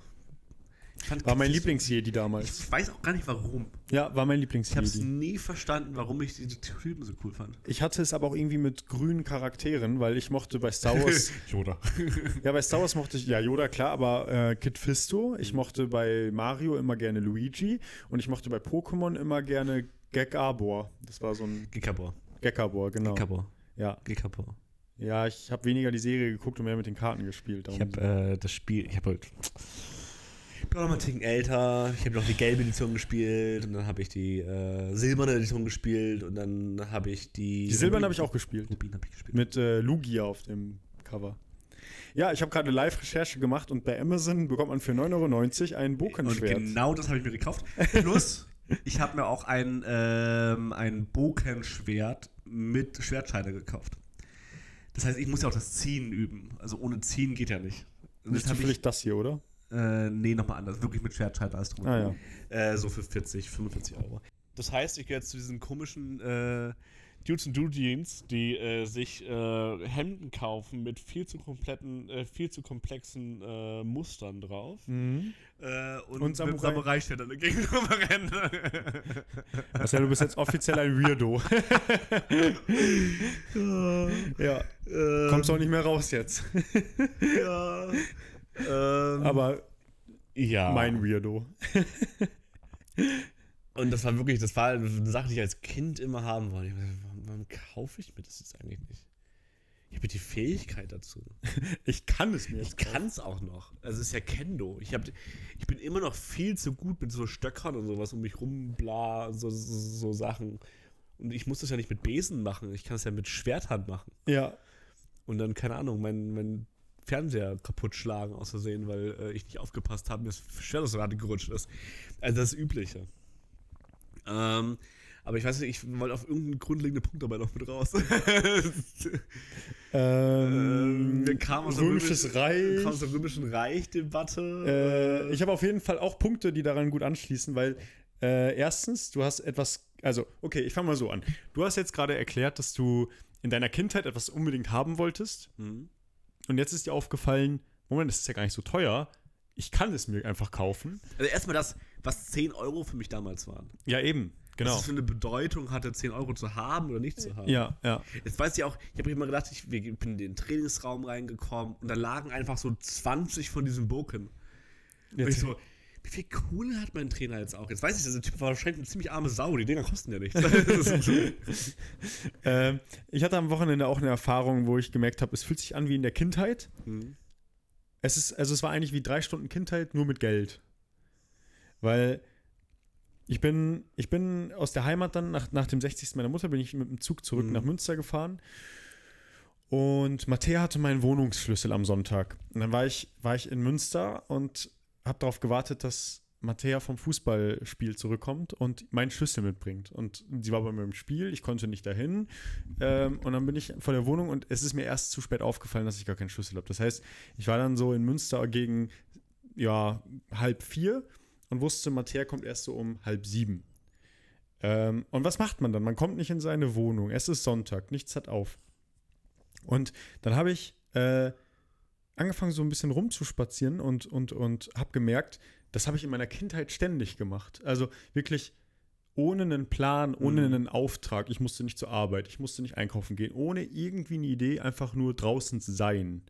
War
Kid
mein Lieblingsjedi damals.
Ich weiß auch gar nicht warum.
Ja, war mein
Ich habe es
Lieblingsjedi.
nie verstanden, warum ich diese Typen so cool fand.
Ich hatte es aber auch irgendwie mit grünen Charakteren, weil ich mochte bei Star Wars.
Yoda.
ja, bei Star Wars mochte ich, ja, Yoda, klar, aber äh, Kid Fisto. Ich mochte bei Mario immer gerne Luigi und ich mochte bei Pokémon immer gerne Gekabor. Das war so ein
Gekabor.
Gekabor, genau.
Gekabor.
Ja.
Gekabor.
ja, ich habe weniger die Serie geguckt und mehr mit den Karten gespielt.
Ich habe äh, das Spiel, ich habe halt. Ich bin auch noch mal einen Ticken älter. Ich habe noch die gelbe Edition gespielt und dann habe ich die äh, silberne Edition gespielt und dann habe ich die.
die Silbern habe ich auch gespielt.
Rubin habe ich gespielt.
Mit äh, Lugia auf dem Cover. Ja, ich habe gerade eine Live-Recherche gemacht und bei Amazon bekommt man für 9,90 Euro ein
und
Bokenschwert.
genau das habe ich mir gekauft. Plus, ich habe mir auch ein, ähm, ein Bokenschwert mit Schwertscheide gekauft. Das heißt, ich muss ja auch das Ziehen üben. Also ohne Ziehen geht ja nicht. Und
Nicht zufällig das hier, oder?
Äh, nee, nochmal anders. Wirklich mit Schwertscheide alles drum.
Ah,
dran. Äh, so für 40, 45 Euro. Das heißt, ich gehe jetzt zu diesen komischen äh, Dudes und Dudeens, die äh, sich äh, Hemden kaufen mit viel zu kompletten, äh, viel zu komplexen äh, Mustern drauf.
Mhm.
Äh, und,
Und Samurai-
mit Samurai-Ständer gegenüber rennen.
Marcel, du bist jetzt offiziell ein Weirdo. ja,
Ähm,
kommst auch nicht mehr raus jetzt.
Ja. ähm,
Aber
ja.
mein Weirdo.
Und das war wirklich, das war eine Sache, die ich als Kind immer haben wollte. Warum, warum kaufe ich mir das jetzt eigentlich nicht? Ich habe die Fähigkeit dazu.
Ich kann es mir
Ich kann es auch noch. Also es ist ja Kendo. Ich, hab, ich bin immer noch viel zu gut mit so Stöckern und sowas um mich rum, bla, so, so, so Sachen. Und ich muss das ja nicht mit Besen machen. Ich kann es ja mit Schwerthand machen.
Ja.
Und dann, keine Ahnung, mein, mein Fernseher kaputt schlagen aus Versehen, weil äh, ich nicht aufgepasst habe, mir das Schwertesrad gerutscht ist. Also das Übliche. Ähm, aber ich weiß nicht, ich wollte auf irgendeinen grundlegenden Punkt dabei noch mit raus.
Ähm,
wir kamen aus der
Römisches
Römisch-
Reich.
kamen aus der Römischen Reich-Debatte.
Äh, ich habe auf jeden Fall auch Punkte, die daran gut anschließen, weil äh, erstens, du hast etwas, also, okay, ich fange mal so an. Du hast jetzt gerade erklärt, dass du in deiner Kindheit etwas unbedingt haben wolltest
Hm.
und jetzt ist dir aufgefallen, Moment, das ist ja gar nicht so teuer. Ich kann es mir einfach kaufen.
Also erstmal das, was 10 Euro für mich damals waren.
Ja, eben, genau.
es für eine Bedeutung hatte, 10 Euro zu haben oder nicht zu haben.
Ja, ja.
Jetzt weiß ich auch, ich habe immer gedacht, ich bin in den Trainingsraum reingekommen und da lagen einfach so 20 von diesen Boken. Und ich
Jetzt,
so, wie viel Kohle hat mein Trainer jetzt auch? Jetzt weiß ich, dieser Typ war wahrscheinlich eine ziemlich arme Sau, die Dinger kosten ja nichts.
äh, ich hatte am Wochenende auch eine Erfahrung, wo ich gemerkt habe, es fühlt sich an wie in der Kindheit.
Hm.
Es ist, also es war eigentlich wie drei Stunden Kindheit, nur mit Geld. Weil ich bin, ich bin aus der Heimat dann, nach, nach dem 60. meiner Mutter, bin ich mit dem Zug zurück
Mhm.
nach Münster gefahren. Und Matthäa hatte meinen Wohnungsschlüssel am Sonntag. Und dann war ich, war ich in Münster und habe darauf gewartet, dass Matthäa vom Fußballspiel zurückkommt und meinen Schlüssel mitbringt. Und sie war bei mir im Spiel, ich konnte nicht dahin. Ähm, und dann bin ich vor der Wohnung und es ist mir erst zu spät aufgefallen, dass ich gar keinen Schlüssel habe. Das heißt, ich war dann so in Münster gegen ja, halb vier und wusste, Matthäa kommt erst so um halb sieben. Ähm, und was macht man dann? Man kommt nicht in seine Wohnung. Es ist Sonntag, nichts hat auf. Und dann habe ich äh, angefangen, so ein bisschen rumzuspazieren und, und, und habe gemerkt, das habe ich in meiner Kindheit ständig gemacht. Also wirklich ohne einen Plan, ohne
Mhm.
einen Auftrag. Ich musste nicht zur Arbeit, ich musste nicht einkaufen gehen, ohne irgendwie eine Idee, einfach nur draußen sein.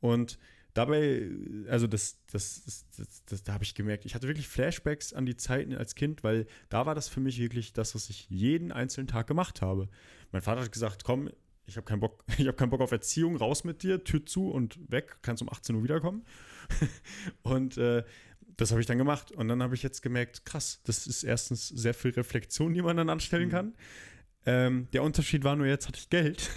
Und dabei, also das, das, das, das, das da habe ich gemerkt, ich hatte wirklich Flashbacks an die Zeiten als Kind, weil da war das für mich wirklich das, was ich jeden einzelnen Tag gemacht habe. Mein Vater hat gesagt, komm, ich habe keinen Bock, ich habe keinen Bock auf Erziehung, raus mit dir, Tür zu und weg, kannst um 18 Uhr wiederkommen. und äh, das habe ich dann gemacht. Und dann habe ich jetzt gemerkt, krass, das ist erstens sehr viel Reflexion, die man dann anstellen
Mhm.
kann. Ähm, der Unterschied war nur, jetzt hatte ich Geld.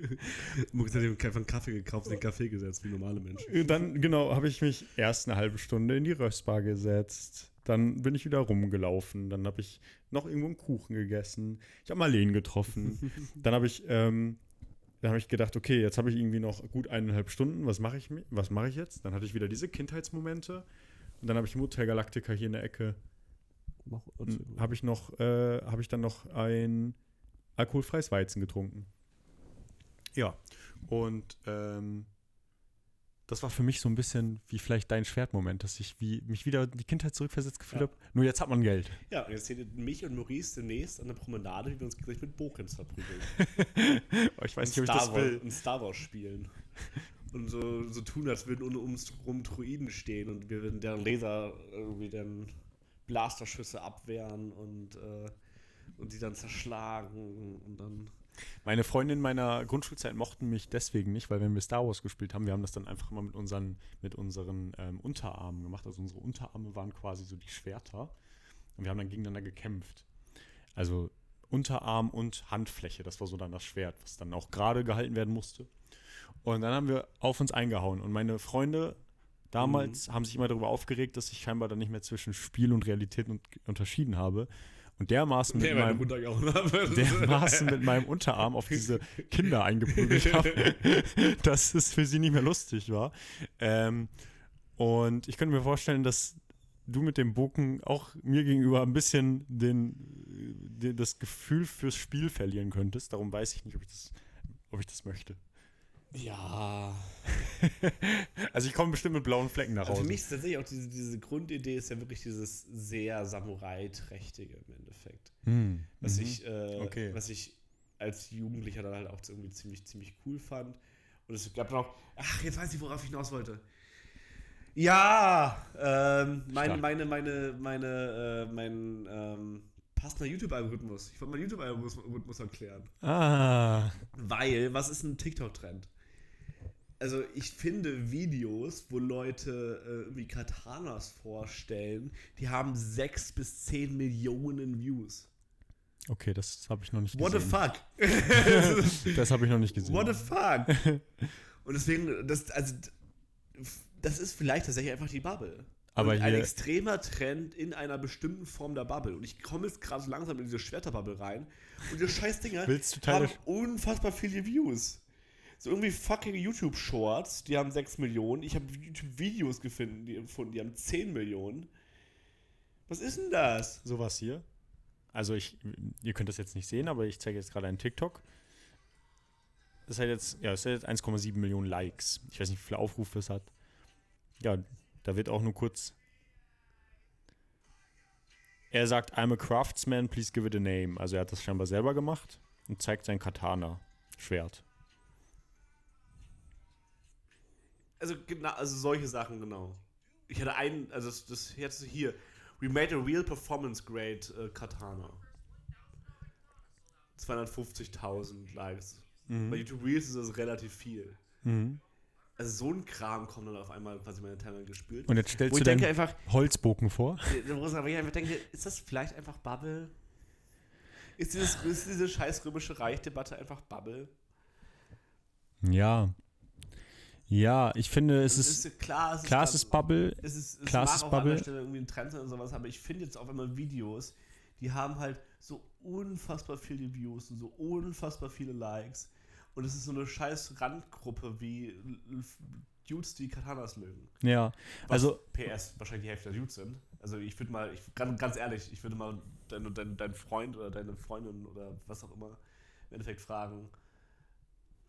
Moritz hat einfach einen Kaffee gekauft, in den Kaffee gesetzt, wie normale Menschen.
Dann, genau, habe ich mich erst eine halbe Stunde in die Röstbar gesetzt. Dann bin ich wieder rumgelaufen. Dann habe ich noch irgendwo einen Kuchen gegessen. Ich habe Marleen getroffen. dann habe ich, ähm, dann habe ich gedacht, okay, jetzt habe ich irgendwie noch gut eineinhalb Stunden. Was mache ich, was mache ich jetzt? Dann hatte ich wieder diese Kindheitsmomente. Und dann habe ich im Hotel Galactica hier in der Ecke,
Mach-
habe ich noch, äh, habe ich dann noch ein alkoholfreies Weizen getrunken. Ja. Und ähm, das war für mich so ein bisschen wie vielleicht dein Schwertmoment, dass ich wie, mich wieder in die Kindheit zurückversetzt gefühlt
Ja.
habe. Nur jetzt hat man Geld.
Ja, und jetzt seht ihr mich und Maurice demnächst an der Promenade, wie wir uns gleich mit Bokens verprügeln.
Aber ich weiß
Und
nicht, ob ich das
Star Wars-
will.
Und Star Wars spielen. Und so, so tun, als würden um uns rum Druiden stehen und wir würden deren Laser irgendwie dann Blasterschüsse abwehren und, äh, und die dann zerschlagen und dann.
Meine Freundinnen meiner Grundschulzeit mochten mich deswegen nicht, weil wenn wir Star Wars gespielt haben, wir haben das dann einfach immer mit unseren, mit unseren ähm, Unterarmen gemacht. Also unsere Unterarme waren quasi so die Schwerter. Und wir haben dann gegeneinander gekämpft. Also Unterarm und Handfläche, das war so dann das Schwert, was dann auch gerade gehalten werden musste. Und dann haben wir auf uns eingehauen. Und meine Freunde damals haben sich immer darüber aufgeregt, dass ich scheinbar dann nicht mehr zwischen Spiel und Realität un unterschieden habe. Und dermaßen mit meinem dermaßen mit meinem Unterarm auf diese Kinder eingeprügelt habe, dass es für sie nicht mehr lustig war. Ähm, und ich könnte mir vorstellen, dass du mit dem Boken auch mir gegenüber ein bisschen den, den, das Gefühl fürs Spiel verlieren könntest. Darum weiß ich nicht, ob ich das, ob ich das möchte.
Ja.
also ich komme bestimmt mit blauen Flecken nach Hause.
Also für mich ist tatsächlich auch diese, diese Grundidee ist ja wirklich dieses sehr Samurai-trächtige im Endeffekt.
Hm.
Was
mhm.
ich, äh,
Okay.
was ich als Jugendlicher dann halt auch irgendwie ziemlich, ziemlich cool fand. Und es gab noch, ach, jetzt weiß ich, worauf ich hinaus wollte. Ja, ähm, meine,
Stark.
meine, meine, meine, äh, mein ähm, passender YouTube-Algorithmus. Ich wollte mal YouTube-Algorithmus erklären.
Ah.
Weil, was ist ein TikTok-Trend? Also, ich finde Videos, wo Leute äh, irgendwie Katanas vorstellen, die haben 6 bis 10 Millionen Views.
Okay, das habe ich noch nicht
What the
gesehen.
fuck?
Das habe ich noch nicht gesehen.
What the fuck? Und deswegen, das, also, das ist vielleicht tatsächlich einfach die Bubble.
Aber
ein extremer Trend in einer bestimmten Form der Bubble. Und ich komme jetzt gerade so langsam in diese Schwerterbubble rein. Und diese
du Teil
haben unfassbar viele Views. So irgendwie fucking YouTube-Shorts, die haben 6 Millionen. Ich habe YouTube-Videos gefunden, die, gefunden, die haben 10 Millionen. Was ist denn das?
Sowas hier. Also ich, ihr könnt das jetzt nicht sehen, aber ich zeige jetzt gerade einen TikTok. Das hat jetzt, ja, das hat jetzt 1,7 Millionen Likes. Ich weiß nicht, wie viele Aufrufe es hat. Ja, da wird auch nur kurz. Er sagt, I'm a craftsman, please give it a name. Also er hat das scheinbar selber gemacht und zeigt sein Katana-Schwert.
Also, genau, also solche Sachen, genau. Ich hatte einen, also das, das jetzt hier. We made a real performance grade äh, Katana. 250.000 Likes. Bei YouTube Reels ist das relativ viel.
Mhm.
Also so ein Kram kommt dann auf einmal quasi in meine Timeline gespielt.
Und jetzt stellst
Wo
du deinen
einfach,
Holzbogen vor.
wo ich einfach denke, ist das vielleicht einfach Bubble? Ist, dieses, ist diese scheiß römische Reichdebatte einfach Bubble?
Ja. Ja, ich finde, es
Also
ist,
klar, es
klar, es ist Bubble.
Es ist, es
Klar, es
mag
ist
auch an
Bubble.
der Stelle irgendwie ein Trend und sowas, aber ich finde jetzt auf einmal Videos, die haben halt so unfassbar viele Views und so unfassbar viele Likes. Und es ist so eine scheiß Randgruppe wie Dudes, die Katanas mögen.
Ja, also
PS wahrscheinlich die Hälfte der Dudes sind. Also ich würde mal, ich, ganz, ganz ehrlich, ich würde mal deinen dein, dein Freund oder deine Freundin oder was auch immer im Endeffekt fragen,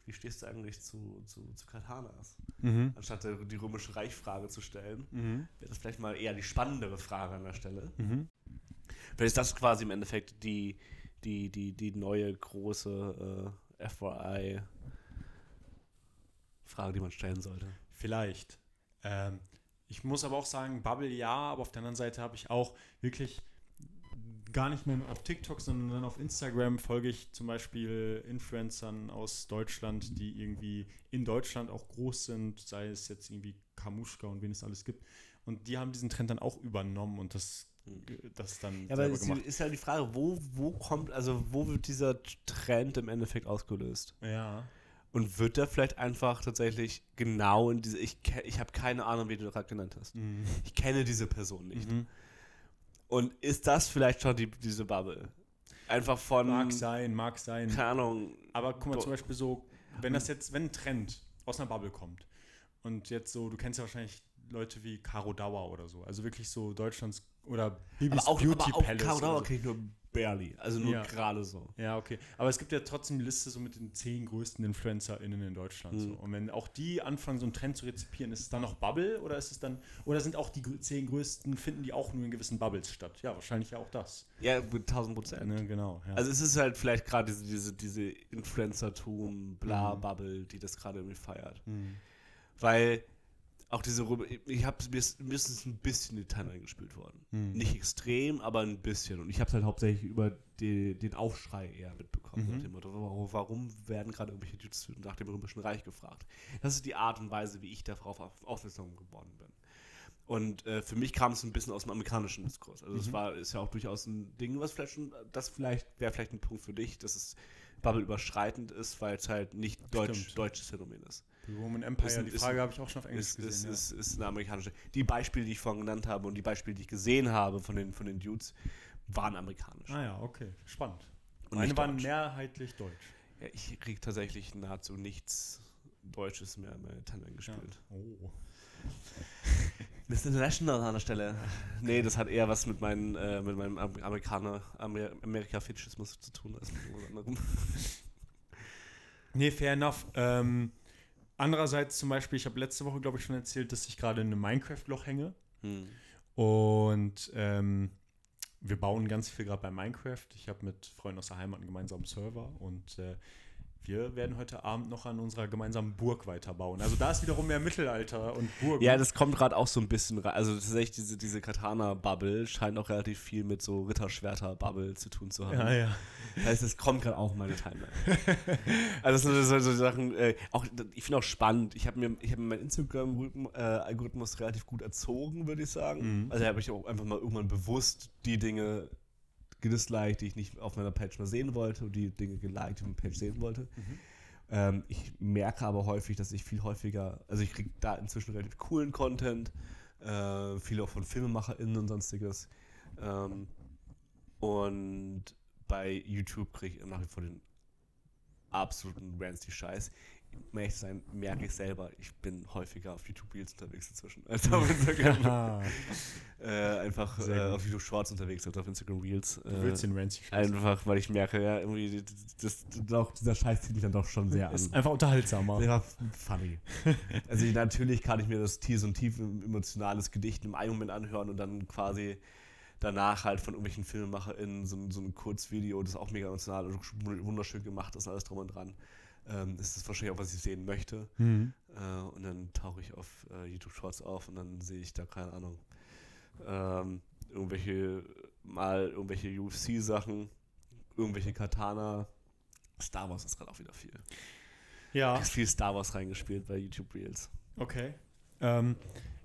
wie stehst du eigentlich zu, zu, zu Katanas?
mhm.
Anstatt die römische Reichfrage zu stellen,
Mhm.
wäre das vielleicht mal eher die spannendere Frage an der Stelle.
Mhm.
Vielleicht ist das quasi im Endeffekt die, die, die, die neue große äh, FYI-Frage, die man stellen sollte.
Vielleicht. Ähm, ich muss aber auch sagen, Bubble ja, aber auf der anderen Seite habe ich auch wirklich gar nicht mehr auf TikTok, sondern auf Instagram folge ich zum Beispiel Influencern aus Deutschland, die irgendwie in Deutschland auch groß sind, sei es jetzt irgendwie Kamuschka und wen es alles gibt. Und die haben diesen Trend dann auch übernommen und das, das dann
Ja, aber es
gemacht.
ist halt die Frage, wo, wo kommt, also wo wird dieser Trend im Endeffekt ausgelöst?
Ja.
Und wird der vielleicht einfach tatsächlich genau in diese, ich, ich habe keine Ahnung, wie du gerade genannt hast.
Mhm.
Ich kenne diese Person nicht.
Mhm.
Und ist das vielleicht schon die, diese Bubble? Einfach von,
Mag sein, mag sein.
keine Ahnung,
Aber guck mal, zum Beispiel so, wenn das jetzt, wenn ein Trend aus einer Bubble kommt und jetzt so, du kennst ja wahrscheinlich Leute wie Caro Dauer oder so, also wirklich so Deutschlands oder Bibis
aber auch,
Beauty
aber auch
Palace.
Caro Dauer
so.
kenne ich nur barely, also nur
Ja.
gerade so.
Ja, okay. Aber es gibt ja trotzdem die Liste so mit den zehn größten InfluencerInnen in Deutschland. So.
Mhm.
Und wenn auch die anfangen, so einen Trend zu rezipieren, ist es dann noch Bubble oder ist es dann, oder sind auch die zehn größten, finden die auch nur in gewissen Bubbles statt? Ja, wahrscheinlich ja auch das.
Ja, mit 1000 Prozent.
Ne, genau. Ja.
Also es ist halt vielleicht gerade diese, diese, diese Influencertum, bla,
Mhm.
Bubble, die das gerade irgendwie feiert.
Mhm.
Weil auch diese Rubrik, ich habe mir mindestens ein bisschen die Timeline gespielt worden.
Mhm.
Nicht extrem, aber ein bisschen. Und ich habe es halt hauptsächlich über die, den Aufschrei eher mitbekommen.
Mhm.
Nach dem Motto, warum, werden gerade irgendwelche Dudes nach dem Römischen Reich gefragt? Das ist die Art und Weise, wie ich darauf auf, aufmerksam geworden bin. Und äh, für mich kam es ein bisschen aus dem amerikanischen Diskurs. Also es
Mhm.
war, ist ja auch durchaus ein Ding, was vielleicht schon, das vielleicht wäre vielleicht ein Punkt für dich, dass es Bubble überschreitend ist, weil es halt nicht deutsch, deutsches Phänomen ist.
The Roman Empire,
Ist
die
ist
Frage habe ich auch schon auf Englisch
Ist,
gesehen.
ist,
ja.
ist, ist eine amerikanische. Die Beispiele, die ich vorhin genannt habe und die Beispiele, die ich gesehen habe von den, von den Dudes, waren amerikanisch.
Ah ja, okay, spannend.
Und
Meine waren
deutsch.
mehrheitlich deutsch.
Ja, ich kriege tatsächlich nahezu nichts Deutsches mehr in meine Timeline
Ja.
gespielt.
Oh.
Miss International an der Stelle. Nee, das hat eher was mit, meinen, äh, mit meinem Amerikaner, Amer Amerika-Fetischismus zu tun als mit anderem.
Nee, fair enough. Ähm, andererseits zum Beispiel, ich habe letzte Woche, glaube ich, schon erzählt, dass ich gerade in einem Minecraft-Loch hänge.
Hm.
Und ähm, wir bauen ganz viel gerade bei Minecraft. Ich habe mit Freunden aus der Heimat einen gemeinsamen Server und äh, wir werden heute Abend noch an unserer gemeinsamen Burg weiterbauen. Also da ist wiederum mehr Mittelalter und Burg.
Ja, das kommt gerade auch so ein bisschen rein. Also tatsächlich diese, diese Katana-Bubble scheint auch relativ viel mit so Ritterschwerter-Bubble zu tun zu haben.
ja, ja.
Das heißt, es kommt gerade auch in meine Timeline. also das sind so, so Sachen, äh, auch, ich finde auch spannend. Ich habe mir, ich habe meinen Instagram-Algorithmus relativ gut erzogen, würde ich sagen.
Mhm.
Also habe ich auch einfach mal irgendwann bewusst die Dinge gedisliked, die ich nicht auf meiner Page mal sehen wollte und die Dinge geliked, die ich auf meiner Page sehen wollte. Ähm, ich merke aber häufig, dass ich viel häufiger, also ich kriege da inzwischen relativ coolen Content, äh, viel auch von FilmemacherInnen und sonstiges. Ähm, und bei YouTube kriege ich nach wie vor den absoluten rancy Scheiß. Um ehrlich zu sein, merke ich selber, ich bin häufiger auf YouTube Reels unterwegs inzwischen als auf Instagram.
Ah,
äh, einfach äh, auf YouTube Shorts unterwegs als auf Instagram Reels.
du willst
Äh,
den Rancy
einfach, weil ich merke, ja, irgendwie, das, doch, dieser Scheiß zieht mich dann doch schon sehr an.
Ist einfach unterhaltsamer.
War funny. Also natürlich kann ich mir das tief so ein tief emotionales Gedicht im einen Moment anhören und dann quasi danach halt von irgendwelchen FilmemacherInnen so, ein- so ein Kurzvideo, das auch mega emotional und wunderschön gemacht ist, alles drum und dran. Ähm, ist das wahrscheinlich auch, was ich sehen möchte.
Mhm.
Äh, und dann tauche ich auf äh, YouTube Shorts auf und dann sehe ich da, keine Ahnung, ähm, irgendwelche, mal irgendwelche UFC-Sachen, irgendwelche Katana. Star Wars ist gerade auch wieder viel.
Ja.
Ist viel Star Wars reingespielt bei YouTube Reels.
Okay. Ähm,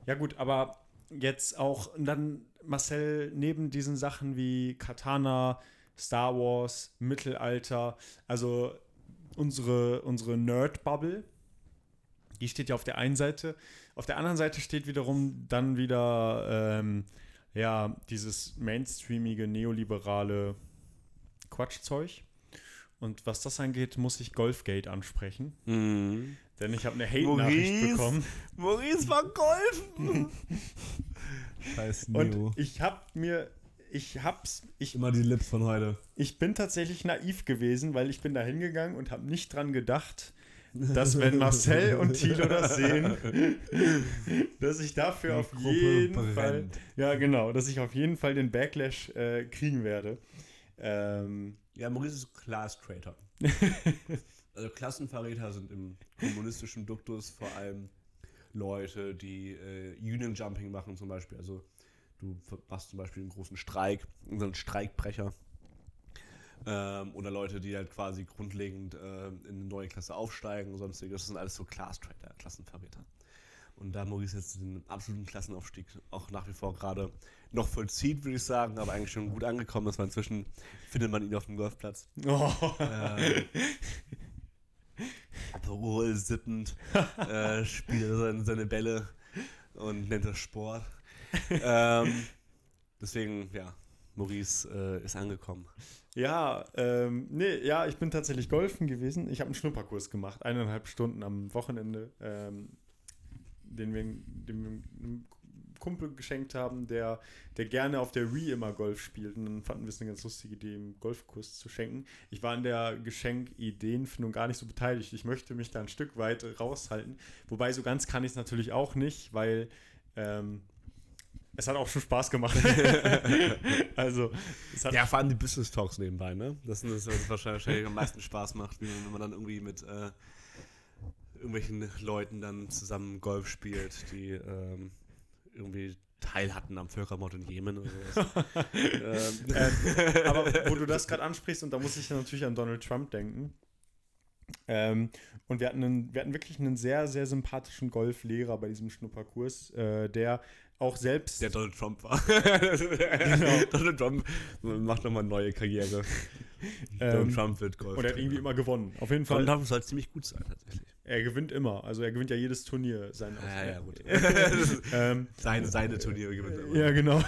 ja gut, aber jetzt auch dann Marcel neben diesen Sachen wie Katana, Star Wars, Mittelalter, also unsere, unsere Nerd-Bubble, die steht ja auf der einen Seite. Auf der anderen Seite steht wiederum dann wieder ähm, ja, dieses mainstreamige, neoliberale Quatschzeug. Und was das angeht, muss ich Golfgate ansprechen. Denn ich habe eine Hate-Nachricht bekommen.
Maurice war golfen! Scheiß
Und ich hab mir, ich hab's, ich,
Immer die Lips von heute.
ich bin tatsächlich naiv gewesen, weil ich bin da hingegangen und habe nicht dran gedacht, dass wenn Marcel und Thilo das sehen, dass ich dafür auf jeden Fall, ja genau, dass ich auf jeden Fall den Backlash äh, kriegen werde. Ähm,
Ja, Maurice ist Class Traitor. also Klassenverräter sind im kommunistischen Duktus vor allem Leute, die äh, Union Jumping machen zum Beispiel. Also du machst zum Beispiel einen großen Streik, so einen Streikbrecher. Ähm, oder Leute, die halt quasi grundlegend äh, in eine neue Klasse aufsteigen und sonstiges. Das sind alles so Class Traitor, Klassenverräter. Und da Maurice jetzt den absoluten Klassenaufstieg auch nach wie vor gerade noch vollzieht, würde ich sagen, aber eigentlich schon gut angekommen ist, weil inzwischen findet man ihn auf dem Golfplatz.
oh,
Ähm, Aperol sippend, äh, spielt er seine, seine Bälle und nennt das Sport. ähm, deswegen, ja, Maurice äh, ist angekommen.
Ja, ähm, nee, ja, ich bin tatsächlich golfen gewesen. Ich habe einen Schnupperkurs gemacht, eineinhalb Stunden am Wochenende, ähm, den wir, den einem Kumpel geschenkt haben, der, der gerne auf der Wii immer Golf spielt. Und dann fanden wir es eine ganz lustige Idee, ihm Golfkurs zu schenken. Ich war an der Geschenkideenfindung gar nicht so beteiligt. Ich möchte mich da ein Stück weit raushalten. Wobei so ganz kann ich es natürlich auch nicht, weil ähm, es hat auch schon Spaß gemacht. also, es hat
Ja, vor allem die Business Talks nebenbei, ne? Das ist das, was wahrscheinlich am meisten Spaß macht, wie wenn man dann irgendwie mit äh, irgendwelchen Leuten dann zusammen Golf spielt, die ähm, irgendwie teil hatten am Völkermord in Jemen oder sowas. ähm,
Ähm, aber wo du das gerade ansprichst, und da muss ich natürlich an Donald Trump denken. Ähm, und wir hatten, einen, wir hatten wirklich einen sehr, sehr sympathischen Golflehrer bei diesem Schnupperkurs, äh, der auch selbst.
der Donald Trump war.
Genau.
Donald Trump macht nochmal eine neue Karriere.
Ähm,
Donald Trump wird Golf.
und er hat irgendwie immer gewonnen. Auf jeden Fall.
Donald Trump soll ziemlich gut sein, tatsächlich.
er gewinnt immer. Also er gewinnt ja jedes Turnier. Sein
Ja, ja, gut.
ähm,
seine, seine Turniere gewinnt er immer.
ja, genau.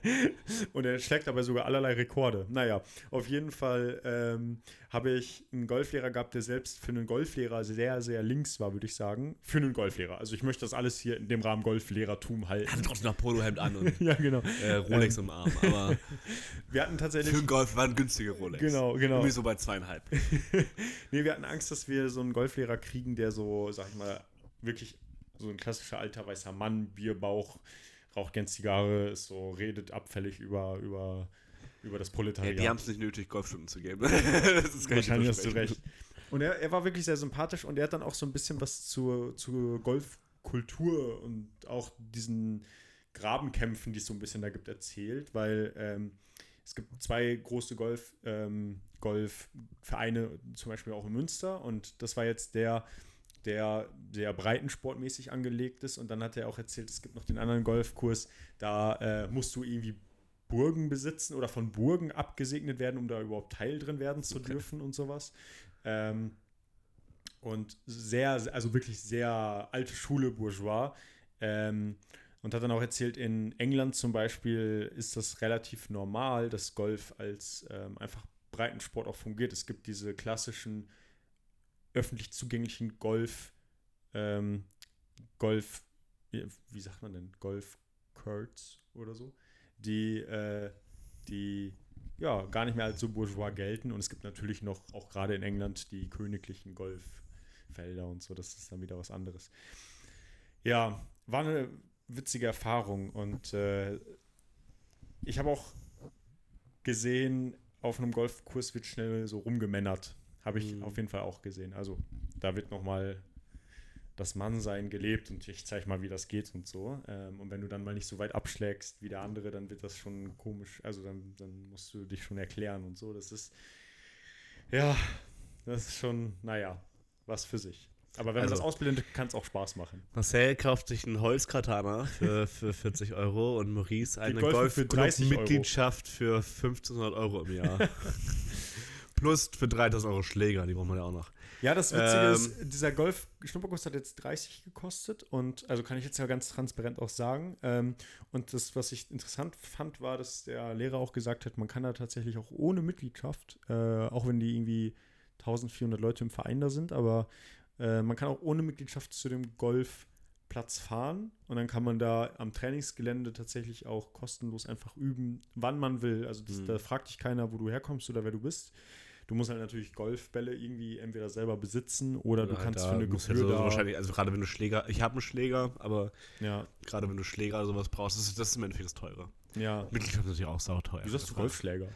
und er schlägt dabei sogar allerlei Rekorde. Naja, auf jeden Fall ähm, habe ich einen Golflehrer gehabt, der selbst für einen Golflehrer sehr, sehr links war, würde ich sagen. Für einen Golflehrer. Also ich möchte das alles hier in dem Rahmen Golflehrertum halten.
Er hatte trotzdem noch Polohemd an und
ja, genau.
äh, Rolex im Arm. Aber
Wir hatten tatsächlich.
für einen Golf waren günstige Rolex.
Genau, genau.
Irgendwie so bei zweieinhalb.
nee, wir hatten Angst, dass wir so einen Golflehrer kriegen, der so, sag ich mal, wirklich so ein klassischer alter weißer Mann, Bierbauch, raucht gern Zigarre, ist so, redet abfällig über, über, über das
Ja,
Proletariat.
die haben es nicht nötig, Golfstunden zu geben. das ist gar nicht
Wahrscheinlich hast du recht. Und er, er war wirklich sehr sympathisch und er hat dann auch so ein bisschen was zur, zur Golfkultur und auch diesen Grabenkämpfen, die es so ein bisschen da gibt, erzählt, weil ähm, es gibt zwei große Golf, ähm, Golfvereine, zum Beispiel auch in Münster und das war jetzt der, der sehr breitensportmäßig angelegt ist und dann hat er auch erzählt, es gibt noch den anderen Golfkurs, da äh, musst du irgendwie Burgen besitzen oder von Burgen abgesegnet werden, um da überhaupt Teil drin werden zu
Okay.
dürfen und sowas. Ähm, und sehr, also wirklich sehr alte Schule Bourgeois. Ähm, und hat dann auch erzählt, in England zum Beispiel ist das relativ normal, dass Golf als ähm, einfach Breitensport auch fungiert. Es gibt diese klassischen öffentlich zugänglichen Golf, ähm, Golf, wie sagt man denn, Golf-Courts oder so, die, äh, die ja gar nicht mehr als so bourgeois gelten. Und es gibt natürlich noch, auch gerade in England, die königlichen Golffelder und so. Das ist dann wieder was anderes. Ja, war eine witzige Erfahrung und äh, ich habe auch gesehen, auf einem Golfkurs wird schnell so rumgemännert. Habe ich
Mhm.
auf jeden Fall auch gesehen. Also da wird nochmal das Mannsein gelebt und ich zeige mal, wie das geht und so. Ähm, und wenn du dann mal nicht so weit abschlägst wie der andere, dann wird das schon komisch. Also dann, dann musst du dich schon erklären und so. Das ist, ja, das ist schon, naja, was für sich. Aber wenn man
Also-
das ausbildet, kann es auch Spaß machen.
Marcel kauft sich einen Holzkatana für, für 40 Euro und Maurice eine
golfen für 30 Euro.
Golfclub-Mitgliedschaft für 1500 Euro im Jahr. Plus für 3000 Euro Schläger, die brauchen wir ja auch noch.
Ja, das Witzige
Ähm,
ist, dieser Golf-Schnupperkurs hat jetzt 30 gekostet und also kann ich jetzt ja ganz transparent auch sagen. Ähm, und das, was ich interessant fand, war, dass der Lehrer auch gesagt hat, man kann da tatsächlich auch ohne Mitgliedschaft, äh, auch wenn die irgendwie 1400 Leute im Verein da sind, aber äh, man kann auch ohne Mitgliedschaft zu dem Golfplatz fahren und dann kann man da am Trainingsgelände tatsächlich auch kostenlos einfach üben, wann man will. Also das,
Mhm.
da fragt dich keiner, wo du herkommst oder wer du bist. Du musst halt natürlich Golfbälle irgendwie entweder selber besitzen oder du
Halt
kannst
da
für eine Gebühr
halt so,
da.
wahrscheinlich, also gerade wenn du Schläger, ich habe einen Schläger, aber
Ja,
gerade wenn du Schläger oder sowas brauchst, das ist, das ist im Endeffekt das teure.
ja.
Mitgliedschaft ist natürlich auch sauteuer.
Wieso hast du Golfschläger?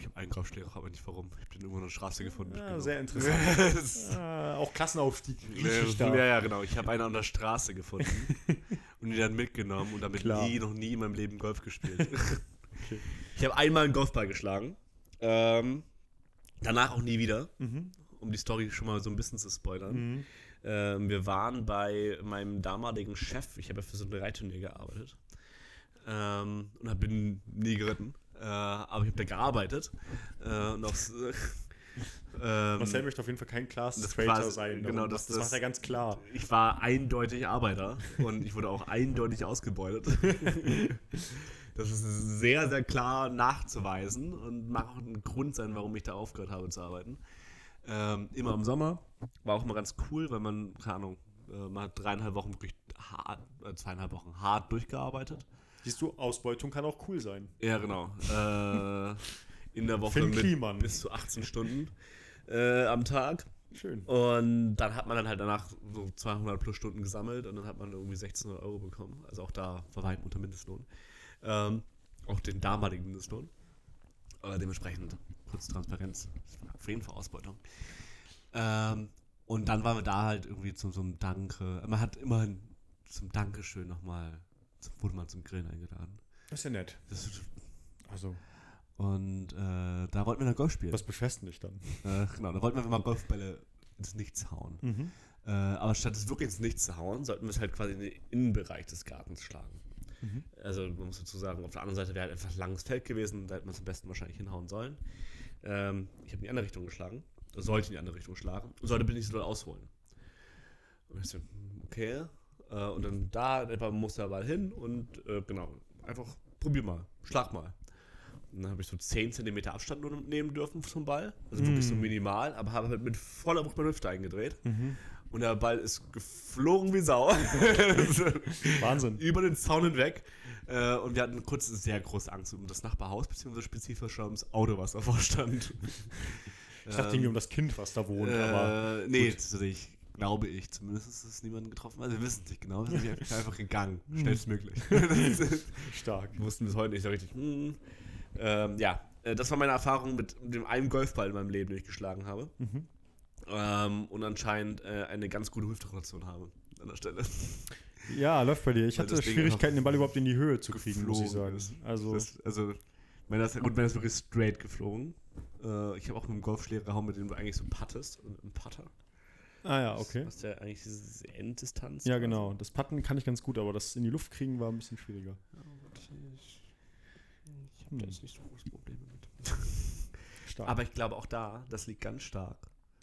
Ich habe einen Golfschläger, aber nicht warum. Ich den irgendwo in der Straße gefunden.
Ja,
Genau.
sehr interessant. Ah, auch Klassenaufstieg.
Ja,
da.
ja, genau. Ich habe einen an der Straße gefunden und ihn dann mitgenommen und damit
Klar.
nie, noch nie in meinem Leben Golf gespielt. Ich habe einmal einen Golfball geschlagen. Ähm, danach auch nie wieder,
Mhm.
um die Story schon mal so ein bisschen zu spoilern.
Mhm.
Ähm, wir waren bei meinem damaligen Chef, ich habe ja für so ein Reitturnier gearbeitet ähm, und bin nie geritten, äh, aber ich habe da gearbeitet äh, und auch s- ähm,
Marcel möchte auf jeden Fall kein Class
das quasi-
sein.
genau,
darum.
das-
das, macht
das-
er ganz klar.
ich war eindeutig Arbeiter und ich wurde auch eindeutig ausgebeutet. Das ist sehr, sehr klar nachzuweisen und mag auch ein Grund sein, warum ich da aufgehört habe zu arbeiten. Ähm, immer im Sommer. War auch immer ganz cool, weil man, keine Ahnung, äh, man hat dreieinhalb Wochen wirklich hart, äh, zweieinhalb Wochen hart durchgearbeitet.
Siehst du, Ausbeutung kann auch cool sein.
Ja, genau. Äh, in der Woche
Finn
mit bis zu 18 Stunden äh, am Tag.
Schön.
Und dann hat man dann halt danach so 200 plus Stunden gesammelt und dann hat man irgendwie 1600 Euro bekommen. Also auch da war weit unter Mindestlohn. Ähm, auch den damaligen Mindestlohn. Aber dementsprechend kurz Transparenz. Auf jeden Fall Ausbeutung. Ähm, und dann waren wir da halt irgendwie zum so einem Danke. Man hat immerhin zum Dankeschön nochmal, zum- wurde man zum Grillen eingeladen.
Das ist ja nett.
Das ist,
Also,
und äh, da wollten wir dann Golf spielen.
was dich dann?
Äh, genau, da wollten wir mal Golfbälle ins Nichts hauen.
Mhm.
Äh, aber statt es wirklich ins Nichts zu hauen, sollten wir es halt quasi in den Innenbereich des Gartens schlagen.
Mhm.
Also man muss dazu sagen, auf der anderen Seite wäre halt einfach ein langes Feld gewesen, da hätte man es am besten wahrscheinlich hinhauen sollen. Ähm, ich habe in die andere Richtung geschlagen, sollte in die andere Richtung schlagen sollte bitte nicht so doll ausholen. Und ich so, okay. Äh, und dann da etwa muss der Ball hin und äh, genau, einfach probier mal, schlag mal. Und dann habe ich so 10 cm Abstand nur nehmen dürfen zum Ball. Also wirklich so
Mm.
minimal, aber habe halt mit voller Wucht meine Hüfte eingedreht.
Mhm.
Und der Ball ist geflogen wie Sau.
Wahnsinn.
Über den Zaun hinweg. Äh, und wir hatten kurz sehr große Angst um das Nachbarhaus, beziehungsweise spezifischer ums Auto, was davor stand.
Ich dachte irgendwie um das Kind, was da wohnt, aber
äh, nee, tatsächlich glaube ich. Zumindest ist es niemanden getroffen. Also wir wissen es nicht genau. Wir sind einfach- gegangen.
Hm.
Schnellstmöglich.
stark.
wussten bis heute nicht so richtig. Hm. Ähm, ja, äh, das war meine Erfahrung mit dem einen Golfball in meinem Leben, den ich geschlagen habe.
Mhm.
Ähm, und anscheinend äh, eine ganz gute Hüftrotation habe an der Stelle.
Ja, läuft bei dir. Ich
Weil
hatte Schwierigkeiten, den Ball überhaupt in die Höhe zu kriegen, muss ich sagen.
ist.
Also,
Das, also, wenn das, gut, wenn das wirklich straight geflogen. Äh, ich habe auch mit dem Golfschläger gehauen, mit dem du eigentlich so puttest. Und Ein Putter.
Ah ja, okay.
Was der eigentlich diese Enddistanz.
Ja, genau. Das Patten kann ich ganz gut, aber das in die Luft kriegen war ein bisschen schwieriger.
Ja, warte, ich ich habe
Hm.
da jetzt nicht so große Probleme mit.
Stark.
Aber ich glaube auch da, das liegt ganz stark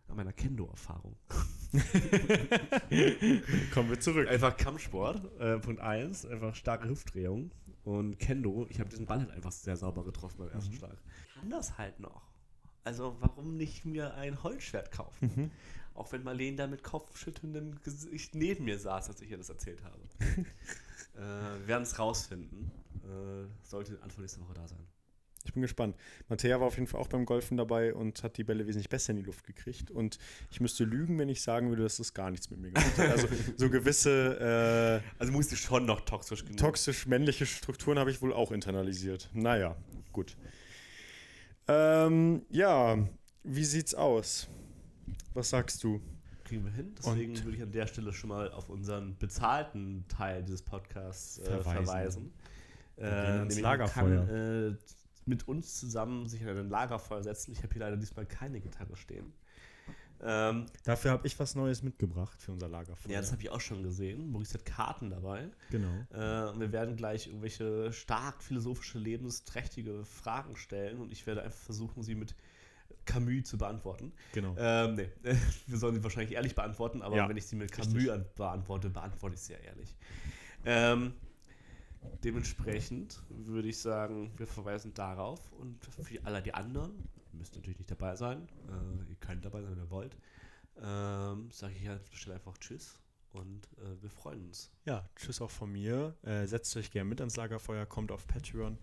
an meiner Kendo-Erfahrung.
Kommen wir zurück.
Einfach Kampfsport, äh, Punkt 1, einfach starke Hüftdrehung. Und Kendo, ich habe diesen Ball halt einfach sehr sauber getroffen beim ersten
Mhm.
Schlag. Kann das halt noch. Also warum nicht mir ein Holzschwert kaufen?
Mhm.
Auch wenn Marlene da mit kopfschüttelndem Gesicht neben mir saß, als ich ihr das erzählt habe. äh, wir werden es rausfinden. Äh, sollte Anfang nächste Woche da sein.
Ich bin gespannt. Mattea war auf jeden Fall auch beim Golfen dabei und hat die Bälle wesentlich besser in die Luft gekriegt. Und ich müsste lügen, wenn ich sagen würde, dass das gar nichts mit mir gemacht hat. Also so gewisse äh,
Also musste schon noch toxisch genug.
toxisch-männliche Strukturen habe ich wohl auch internalisiert. Naja, gut. Ähm, ja, wie sieht's aus? Was sagst du?
kriegen wir hin. Deswegen
Und-
würde ich an der Stelle schon mal auf unseren bezahlten Teil dieses Podcasts äh,
Verweisen.
verweisen. nämlich
Lagerfeuer.
Kann äh, mit uns zusammen sich an ein Lagerfeuer setzen. Ich habe hier leider diesmal keine Gitarre stehen. Ähm,
Dafür habe ich was Neues mitgebracht für unser Lagerfeuer.
ja, das habe ich auch schon gesehen. Maurice hat Karten dabei.
genau.
Äh, und wir werden gleich irgendwelche stark philosophische, lebensträchtige Fragen stellen und ich werde einfach versuchen, sie mit Camus zu beantworten.
Genau.
Ähm, nee, wir sollen sie wahrscheinlich ehrlich beantworten, aber
Ja,
wenn ich sie mit
richtig.
Camus an beantworte, beantworte ich sie ja ehrlich. Ähm, dementsprechend würde ich sagen, wir verweisen darauf und für alle die anderen, ihr müsst natürlich nicht dabei sein, äh, ihr könnt dabei sein, wenn ihr wollt, ähm, sage ich an der Stelle einfach Tschüss und äh, wir freuen uns.
Ja, tschüss auch von mir. Äh, setzt euch gerne mit ans Lagerfeuer, kommt auf Patreon.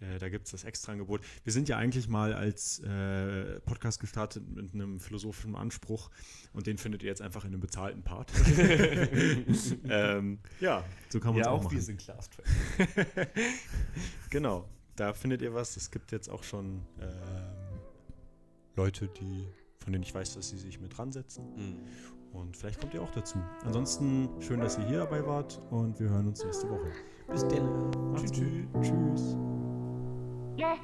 Äh, da gibt es das extra Angebot. Wir sind ja eigentlich mal als äh, Podcast gestartet mit einem philosophischen Anspruch und den findet ihr jetzt einfach in einem bezahlten Part. ähm, ja, so kann man es
ja,
auch,
auch
machen.
wir sind Class Track.
Genau, da findet ihr was. Es gibt jetzt auch schon ähm, Leute, die, von denen ich weiß, dass sie sich mit dran setzen. Und vielleicht kommt ihr auch dazu. Ansonsten schön, dass ihr hier dabei wart und wir hören uns nächste Woche.
Bis dann. Tschüss.
Tschüss.
Yeah.